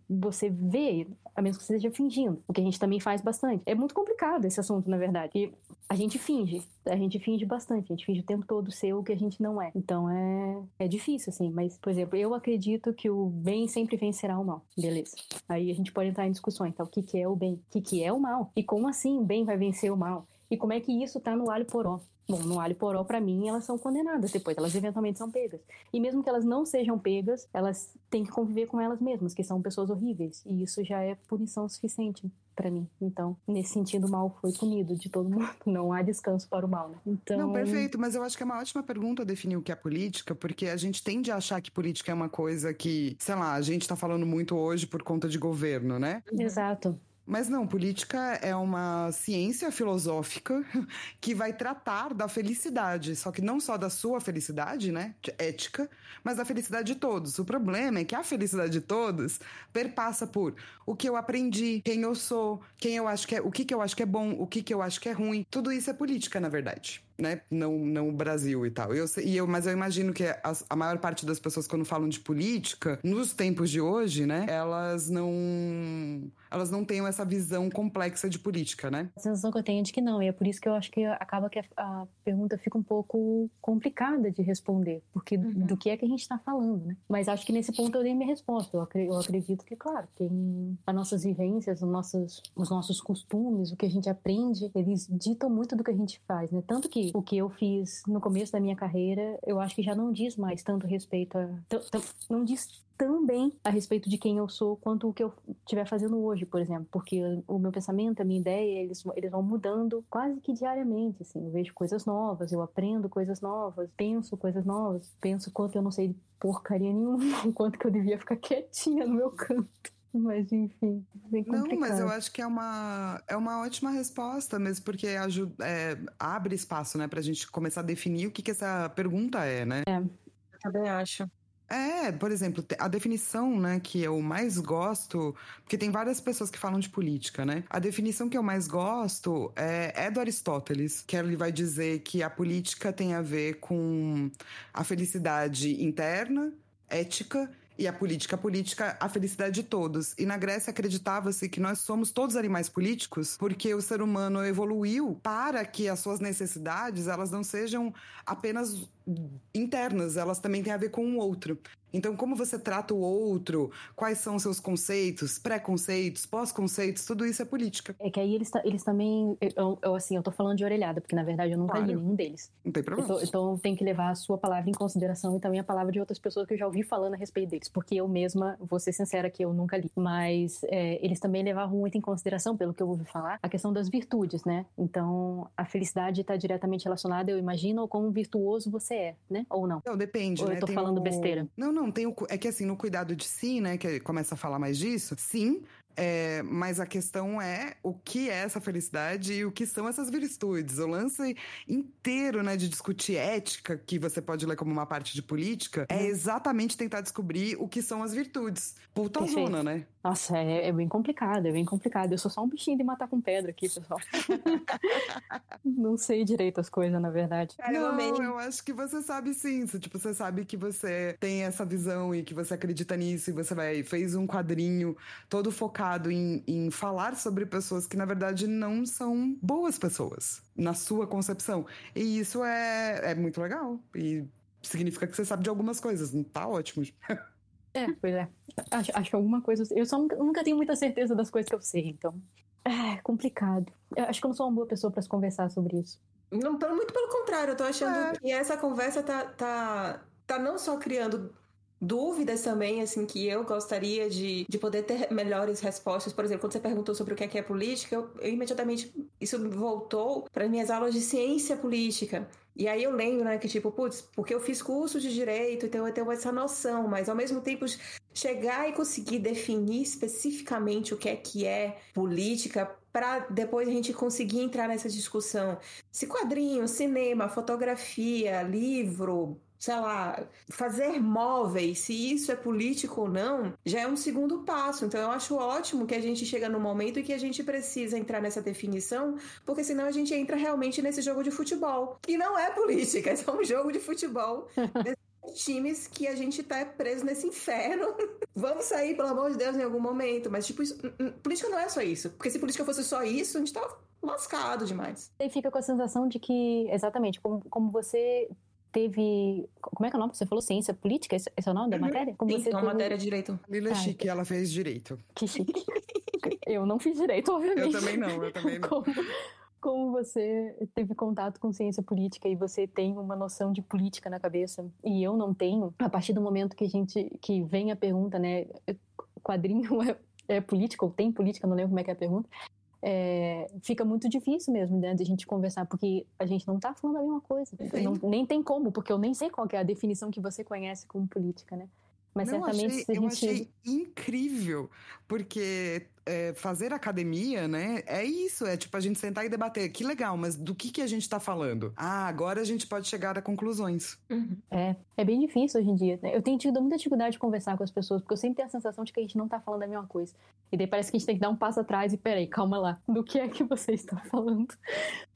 você vê, a menos que você esteja fingindo. O que a gente também faz bastante. É muito complicado esse assunto, na verdade. E a gente finge. A gente finge bastante. A gente finge o tempo todo ser o que a gente não é. Então é, é difícil, assim. Mas, por exemplo, eu acredito que o bem sempre vencerá o mal. Beleza. Aí a gente pode entrar em discussões. Então, o que, que é o bem? O que, que é o mal? E como assim o bem vai vencer o mal? E como é que isso está no alho poró? Bom, no alho poró, para mim, elas são condenadas depois, elas eventualmente são pegas. E mesmo que elas não sejam pegas, elas têm que conviver com elas mesmas, que são pessoas horríveis. E isso já é punição suficiente para mim. Então, nesse sentido, o mal foi punido de todo mundo. Não há descanso para o mal, né? Então... Não, perfeito. Mas eu acho que é uma ótima pergunta definir o que é política, porque a gente tende a achar que política é uma coisa que, sei lá, a gente tá falando muito hoje por conta de governo, né? Exato. Mas não, política é uma ciência filosófica que vai tratar da felicidade, só que não só da sua felicidade, né, ética, mas da felicidade de todos. O problema é que a felicidade de todos perpassa por o que eu aprendi, quem eu sou, quem eu acho que é, o que que eu acho que é bom, o que que eu acho que é ruim. Tudo isso é política, na verdade né? Não, não o Brasil e tal. Eu, e eu, mas eu imagino que a, a, maior parte das pessoas, quando falam de política, nos tempos de hoje, né? Elas não. Elas não têm essa visão complexa de política, né? A sensação que eu tenho é de que não. E é por isso que eu acho que acaba que a, a pergunta fica um pouco complicada de responder. Porque uhum. do que é que a gente está falando, né? Mas acho que nesse ponto eu dei minha resposta. Eu, acredito, eu acredito que, claro, tem as nossas vivências, os nossos, os nossos costumes, o que a gente aprende, eles ditam muito do que a gente faz, né? Tanto que o que eu fiz no começo da minha carreira, eu acho que já não diz mais tanto respeito a. Não diz tão bem a respeito de quem eu sou quanto o que eu estiver fazendo hoje, por exemplo. Porque o meu pensamento, a minha ideia, eles, eles vão mudando quase que diariamente, assim. Eu vejo coisas novas, eu aprendo coisas novas, penso coisas novas, penso quanto eu não sei porcaria nenhuma, quanto que eu devia ficar quietinha no meu canto. Mas enfim, bem complicado. Não, mas eu acho que é uma, é uma ótima resposta mesmo, porque ajuda, é, abre espaço, né, pra gente começar a definir o que, que essa pergunta é, né? É, eu também acho. É, por exemplo, a definição, né, que eu mais gosto, porque tem várias pessoas que falam de política, né? A definição que eu mais gosto é, é do Aristóteles, que ele vai dizer que a política tem a ver com a felicidade interna, ética e a política. Política, a felicidade de todos. E na Grécia acreditava-se que nós somos todos animais políticos porque o ser humano evoluiu para que as suas necessidades elas não sejam apenas internas, elas também têm a ver com o outro. Então, como você trata o outro, quais são os seus conceitos, pré-conceitos, pós-conceitos, tudo isso é política. É que aí eles, eles também. Eu, eu, assim, eu tô falando de orelhada, porque na verdade eu nunca claro. li nenhum deles. Não tem problema. Então, então tem que levar a sua palavra em consideração e também a palavra de outras pessoas que eu já ouvi falando a respeito deles. Porque eu mesma, vou ser sincera que eu nunca li. Mas é, eles também levavam muito em consideração, pelo que eu ouvi falar, a questão das virtudes, né? Então, a felicidade está diretamente relacionada, eu imagino, com o virtuoso você é, né? Ou não? Não, depende, Ou né? eu tô tem falando o... besteira. Não, não, tem o... É que assim, no cuidado de si, né, que começa a falar mais disso, sim, é, mas a questão é o que é essa felicidade e o que são essas virtudes. O lance inteiro, né, de discutir ética, que você pode ler como uma parte de política, é exatamente tentar descobrir o que são as virtudes. Puta zona, né? Nossa, é, é, bem complicado, é bem complicado. Eu sou só um bichinho de matar com pedra aqui, pessoal. não sei direito as coisas, na verdade. Não, eu acho que você sabe sim. Tipo, você sabe que você tem essa visão e que você acredita nisso e você vai fez um quadrinho todo focado em, em falar sobre pessoas que, na verdade, não são boas pessoas, na sua concepção. E isso é, é muito legal. E significa que você sabe de algumas coisas. Tá ótimo. É, pois é. Acho, acho alguma coisa. Eu só nunca, nunca, tenho muita certeza das coisas que eu sei, então. É complicado. Eu acho que eu não sou uma boa pessoa para se conversar sobre isso. Não, muito pelo contrário, eu tô achando é. que essa conversa tá, tá, tá não só criando dúvidas também, assim, que eu gostaria de, de poder ter melhores respostas. Por exemplo, quando você perguntou sobre o que é, que é política, eu, eu imediatamente, isso voltou para minhas aulas de ciência política. E aí eu lembro, né, que tipo, putz, porque eu fiz curso de direito, então eu tenho essa noção, mas ao mesmo tempo chegar e conseguir definir especificamente o que é que é política para depois a gente conseguir entrar nessa discussão. Se quadrinho, cinema, fotografia, livro, sei lá, fazer móveis, se isso é político ou não, já é um segundo passo. Então eu acho ótimo que a gente chega no momento em que a gente precisa entrar nessa definição, porque senão a gente entra realmente nesse jogo de futebol, que não é política, é só um jogo de futebol. times que a gente tá preso nesse inferno. Vamos sair, pelo amor de Deus, em algum momento. Mas, tipo, isso, política não é só isso. Porque se política fosse só isso, a gente tava lascado demais. E fica com a sensação de que, exatamente, como, como você teve. Como é que é o nome? Você falou ciência política? Esse é o nome da uhum. matéria? Como Sim, você é uma teve... matéria de direito. Lila ah, Chique, ela fez direito. Que chique. eu não fiz direito, obviamente. Eu também não, eu também não. Como, como você teve contato com ciência política e você tem uma noção de política na cabeça e eu não tenho, a partir do momento que a gente que vem a pergunta, né, quadrinho é, é política ou tem política, não lembro como é que é a pergunta é, fica muito difícil mesmo né, de a gente conversar, porque a gente não está falando a mesma coisa. Não, nem tem como, porque eu nem sei qual é a definição que você conhece como política, né? Mas não, certamente achei, se a gente... Eu achei incrível, porque é, fazer academia, né? É isso, é tipo a gente sentar e debater. Que legal, mas do que, que a gente tá falando? Ah, agora a gente pode chegar a conclusões. Uhum. É, é bem difícil hoje em dia. Né? Eu tenho tido muita dificuldade de conversar com as pessoas, porque eu sempre tenho a sensação de que a gente não tá falando a mesma coisa. E daí parece que a gente tem que dar um passo atrás e peraí, calma lá. Do que é que vocês estão falando?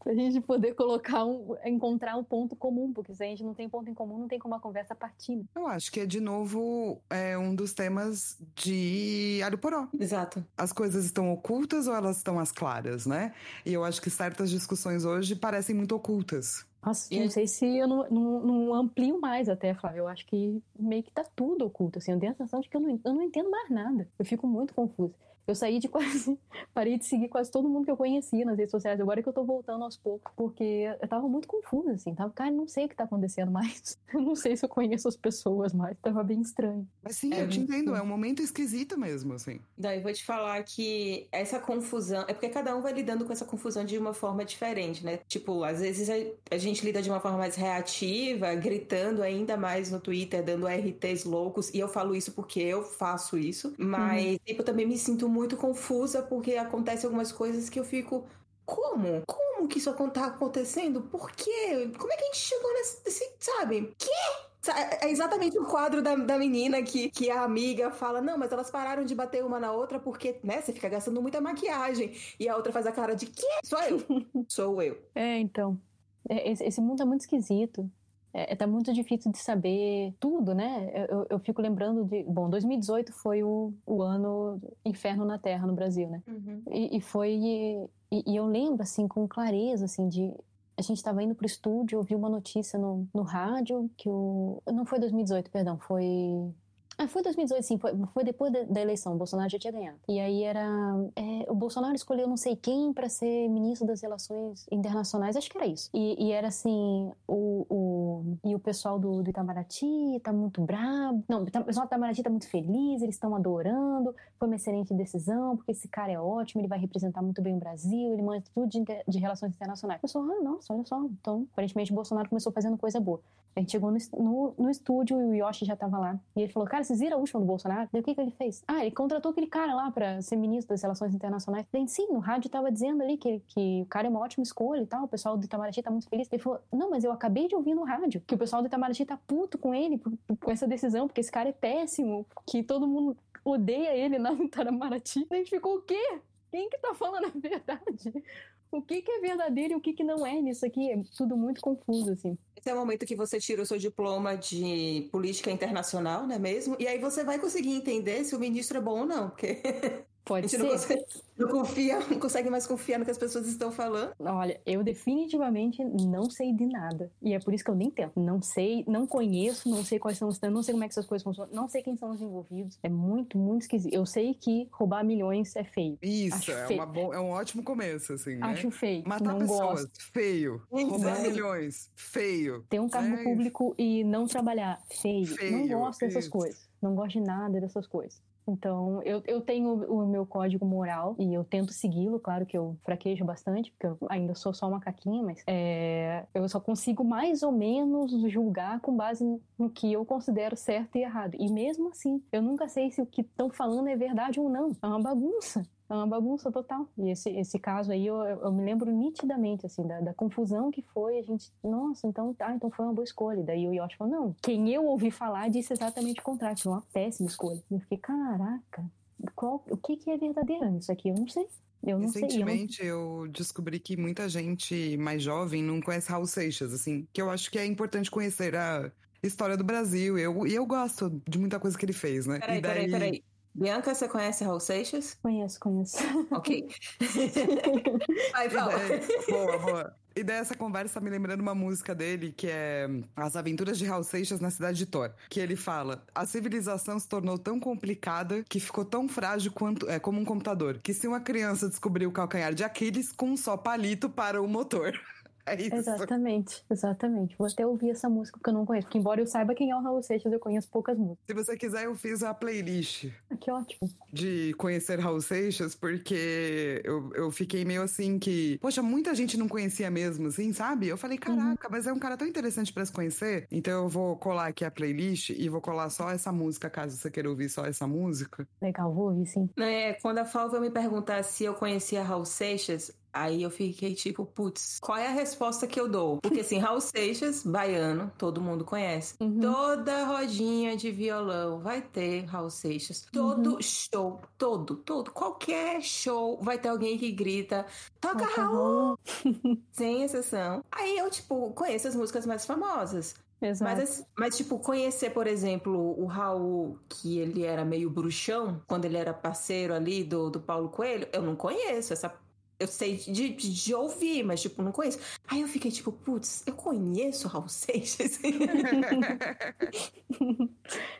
pra gente poder colocar um, encontrar um ponto comum, porque se a gente não tem ponto em comum, não tem como a conversa partir. Né? Eu acho que é de novo é, um dos temas de Alho Poró. Exato. As coisas estão ocultas ou elas estão às claras, né? E eu acho que certas discussões hoje parecem muito ocultas. Nossa, não sei se eu não, não, não, amplio mais até, Flávio. Eu acho que meio que tá tudo oculto, assim. Eu tenho a sensação de que eu não, eu não entendo mais nada. Eu fico muito confusa. Eu saí de quase. Parei de seguir quase todo mundo que eu conhecia nas redes sociais. Agora que eu tô voltando aos poucos, porque eu tava muito confusa, assim. Tava, cara, não sei o que tá acontecendo mais. Eu não sei se eu conheço as pessoas mais. Tava bem estranho. Mas sim, é, eu te entendo. É um momento esquisito mesmo, assim. Daí vou te falar que essa confusão. É porque cada um vai lidando com essa confusão de uma forma diferente, né? Tipo, às vezes a gente lida de uma forma mais reativa, gritando ainda mais no Twitter, dando RTs loucos. E eu falo isso porque eu faço isso. Mas, uhum. tipo, eu também me sinto muito confusa porque acontecem algumas coisas que eu fico. Como? Como que isso tá acontecendo? Por quê? Como é que a gente chegou nesse. nesse sabe? Que? É exatamente o quadro da, da menina que, que a amiga fala: Não, mas elas pararam de bater uma na outra porque, né, você fica gastando muita maquiagem. E a outra faz a cara de: Quê? Sou eu. Sou eu. É, então. É, esse mundo é muito esquisito é, tá muito difícil de saber tudo, né? Eu, eu, fico lembrando de. Bom, 2018 foi o, o ano inferno na Terra no Brasil, né? Uhum. E, e, foi. E, e, eu lembro, assim, com clareza, assim, de. a gente estava indo pro estúdio, ouvi uma notícia no, no rádio que o. Não foi 2018, perdão, foi ah, foi 2018, sim. Foi, foi depois da, da, eleição. O Bolsonaro já tinha ganhado. E aí era. É, o Bolsonaro escolheu não sei quem para ser ministro das Relações Internacionais. Acho que era isso. E, e era assim: o, o, e o pessoal do, do Itamaraty tá muito bravo. Não, o pessoal do Itamaraty tá muito feliz, eles estão adorando. Foi uma excelente decisão, porque esse cara é ótimo, ele vai representar muito bem o Brasil, ele manda tudo de, de relações internacionais. Eu sou, ah, nossa, olha só. Então, aparentemente, o Bolsonaro começou fazendo coisa boa. A gente chegou no, no, no estúdio e o Yoshi já tava lá. E ele falou: Cara, vocês viram a última do Bolsonaro? Daí o que, que ele fez? Ah, ele contratou aquele cara lá pra ser ministro das Relações Internacionais. Daí, sim, no rádio tava dizendo ali que, que o cara é uma ótima escolha e tal. O pessoal do Itamaraty tá muito feliz. Ele falou: Não, mas eu acabei de ouvir no rádio que o pessoal do Itamaraty tá puto com ele, com essa decisão, porque esse cara é péssimo, que todo mundo odeia ele lá no Itamaraty. A gente ficou: O quê? Quem que tá falando a verdade? O que, que é verdadeiro e o que, que não é nisso aqui. É tudo muito confuso, assim. Esse é o momento que você tira o seu diploma de política internacional, não é mesmo? E aí você vai conseguir entender se o ministro é bom ou não, porque Pode ser. Não, consegue, não confia, não consegue mais confiar no que as pessoas estão falando. Olha, eu definitivamente não sei de nada. E é por isso que eu nem tento. Não sei, não conheço, não sei quais são os não sei como é que essas coisas funcionam, não sei quem são os envolvidos. É muito, muito esquisito. Eu sei que roubar milhões é feio. Isso, é, feio. bo... é um ótimo começo, assim. Né? Acho feio. Matar não pessoas, gosto. feio. Roubar milhões, feio. Ter um cargo É público e não trabalhar, feio. não Feio, gosto dessas isso. coisas. Não gosto de nada dessas coisas. Então, eu, eu tenho o meu código moral e eu tento segui-lo. Claro que eu fraquejo bastante, porque eu ainda sou só uma caquinha, mas é, eu só consigo mais ou menos julgar com base no que eu considero certo e errado. E mesmo assim, eu nunca sei se o que estão falando é verdade ou não. É uma bagunça. É uma bagunça total. E esse, esse caso aí, eu, eu me lembro nitidamente, assim, da, da confusão que foi. A gente, nossa, então tá, então foi uma boa escolha. Daí o Yoshi falou, não, quem eu ouvi falar disse exatamente o contrário, foi uma péssima escolha. E eu fiquei, caraca, qual, o que que é verdadeiro nisso aqui? Eu não sei. Eu não sei. Eu não... Recentemente eu descobri que muita gente mais jovem não conhece Raul Seixas, assim, que eu acho que é importante conhecer a história do Brasil. Eu, e eu gosto de muita coisa que ele fez, né? Peraí, e daí... peraí, peraí. Bianca, você conhece Raul Seixas? Conheço, conheço. Ok. Aí, fala. E daí- boa, boa. E daí essa conversa tá me lembrando uma música dele, que é As Aventuras de Raul Seixas na Cidade de Thor. Que ele fala, a civilização se tornou tão complicada que ficou tão frágil quanto, é, como um computador. Que se uma criança descobrir o calcanhar de Aquiles, com um só palito para o motor. É isso. Exatamente, exatamente. Vou até ouvir essa música que eu não conheço. Porque embora eu saiba quem é o Raul Seixas, eu conheço poucas músicas. Se você quiser, eu fiz a playlist Ah, que ótimo. de conhecer Raul Seixas, porque eu, eu fiquei meio assim que, poxa, muita gente não conhecia mesmo, assim, sabe? Eu falei, caraca, mas é um cara tão interessante pra se conhecer. Então eu vou colar aqui a playlist e vou colar só essa música, caso você queira ouvir só essa música. Legal, vou ouvir sim. É, quando a veio me perguntar se eu conhecia Raul Seixas, aí eu fiquei tipo, putz, qual é a resposta que eu dou? Porque assim, Raul Seixas, baiano, todo mundo conhece. Uhum. Toda rodinha de violão vai ter Raul Seixas. Todo Uhum. show, todo, todo, qualquer show vai ter alguém que grita, toca Toca Raul, sem exceção. Aí eu, tipo, conheço as músicas mais famosas. Exato. Mas, mas, tipo, conhecer, por exemplo, o Raul, que ele era meio bruxão, quando ele era parceiro ali do, do Paulo Coelho, eu não conheço essa. Eu sei de, de, de ouvir, mas, tipo, não conheço. Aí eu fiquei, tipo, putz, eu conheço o Raul Seixas.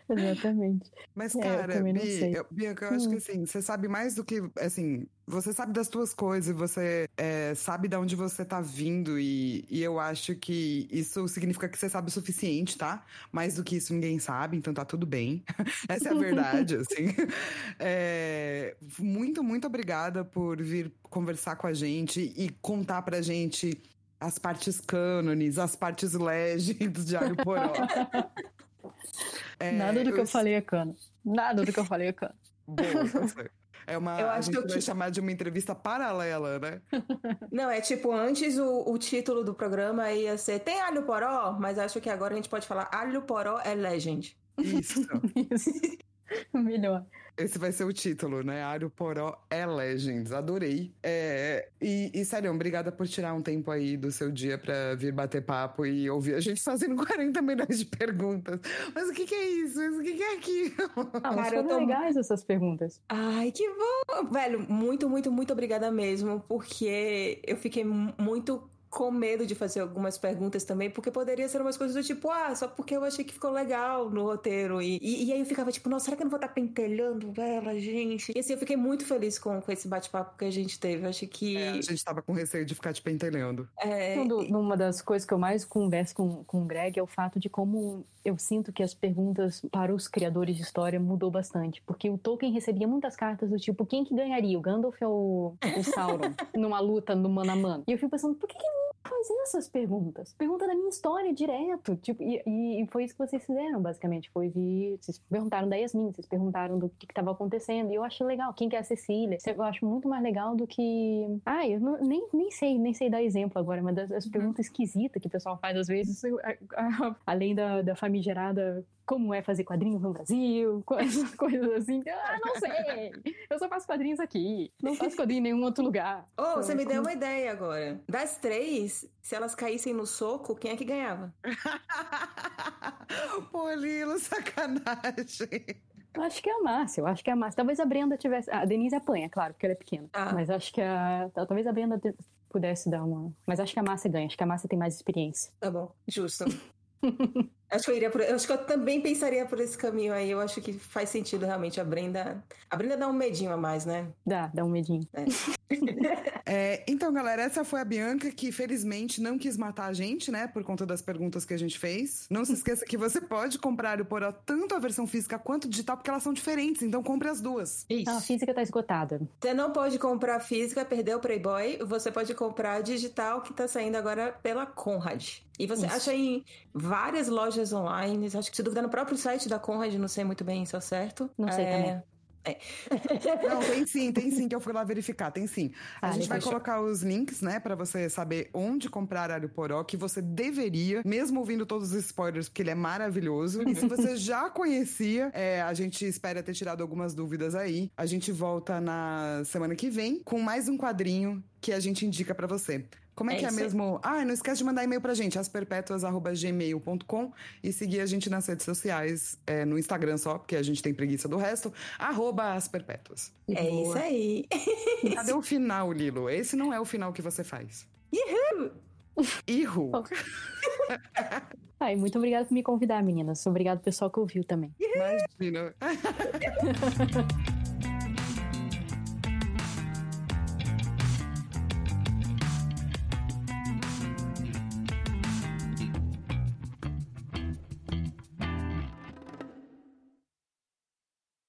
Exatamente. Mas, É, eu cara, também não Bi, eu- Bianca, eu acho que Hum. assim, você sabe mais do que. Assim, você sabe das tuas coisas, você é, sabe de onde você tá vindo, e, e eu acho que isso significa que você sabe o suficiente, tá? Mais do que isso ninguém sabe, então tá tudo bem. Essa é a verdade, assim. É, muito, muito obrigada por vir conversar com a gente e contar pra gente as partes cânones, as partes legends de Alho Poró. É, Nada do que eu eu falei é cano. Nada do que eu falei é cano. Boa. É uma. Eu a acho gente que- vai chamar de uma entrevista paralela, né? não, é tipo, antes o, o título do programa ia ser Tem alho poró? Mas acho que agora a gente pode falar Alho poró é legend. Isso. Isso. Melhor. Esse vai ser o título, né? Alho Poró é Legends. Adorei. É, e, e, sério, obrigada por tirar um tempo aí do seu dia pra vir bater papo e ouvir a gente fazendo 40 milhões de perguntas. Mas o que, que é isso? Mas o que, que é aquilo? Ah, mas Cara, eu foram tô- legais essas perguntas. Ai, que bom! Velho, muito, muito, muito obrigada mesmo, porque eu fiquei mu- muito com medo de fazer algumas perguntas também, porque poderia ser umas coisas do tipo, ah, só porque eu achei que ficou legal no roteiro. E, e, e aí eu ficava tipo, nossa, será que eu não vou estar pentelhando ela, gente? E assim, eu fiquei muito feliz com, com esse bate-papo que a gente teve. Eu acho que. É, a gente tava com receio de ficar te pentelhando. É... Uma das coisas que eu mais converso com, com o Greg é o fato de como eu sinto que as perguntas para os criadores de história mudou bastante. Porque o Tolkien recebia muitas cartas do tipo, quem que ganharia, o Gandalf ou o Sauron, numa luta no mano a mano? E eu fico pensando, por que, que faz essas perguntas? Pergunta da minha história direto. Tipo, e, e, foi isso que vocês fizeram, basicamente. Foi vir. Vocês perguntaram da Yasmin, vocês perguntaram do que estava acontecendo. E eu achei legal. Quem que é a Cecília? Eu acho muito mais legal do que. Ah, eu não, nem, nem sei, nem sei dar exemplo agora, mas das, as uhum. perguntas esquisitas que o pessoal faz às vezes, além da, da famigerada como é fazer quadrinhos no Brasil, essas coisas assim. Ah, não sei. Eu só faço quadrinhos aqui. Não faço quadrinho em nenhum outro lugar. Oh, então, você me deu uma ideia agora. Das três, se elas caíssem no soco, quem é que ganhava? Pô, Lilo, sacanagem. Eu acho que é a Márcia, eu acho que é a Márcia. Talvez a Brenda tivesse. A Denise apanha, claro, porque ela é pequena. Ah. Mas acho que a. Talvez a Brenda pudesse dar uma. Mas acho que a Márcia ganha, acho que a Márcia tem mais experiência. Tá bom, justo. Acho que eu iria por, acho que eu também pensaria por esse caminho aí. Eu acho que faz sentido realmente a Brenda. A Brenda dá um medinho a mais, né? Dá, dá um medinho. É. é, então, galera, essa foi a Bianca que felizmente não quis matar a gente, né? Por conta das perguntas que a gente fez. Não se esqueça que você pode comprar o Poró tanto a versão física quanto digital, porque elas são diferentes. Então compre as duas. Isso. a física tá esgotada. Você não pode comprar física, perdeu o Playboy. Você pode comprar digital que tá saindo agora pela Conrad. E você Isso. acha em várias lojas online. Acho que se duvidar no próprio site da Conrad, não sei muito bem se é certo. Não sei é... também. É. Não, tem sim, tem sim, que eu fui lá verificar, tem sim. A ah, gente vai colocar os links, né, para você saber onde comprar Alho Poró, que você deveria, mesmo ouvindo todos os spoilers, porque ele é maravilhoso. E se você já conhecia, é, a gente espera ter tirado algumas dúvidas aí. A gente volta na semana que vem com mais um quadrinho que a gente indica para você. Como é, é que é mesmo? Ah, não esquece de mandar e-mail pra gente, asperpetuas.gmail.com e seguir a gente nas redes sociais, é, no Instagram só, porque a gente tem preguiça do resto, arroba asperpetuas. É Boa. isso aí. Cadê o final, Lilo? Esse não é o final que você faz. Ihu! Ihu! Ai, muito obrigada por me convidar, meninas. Obrigado pessoal que ouviu também. Imagina.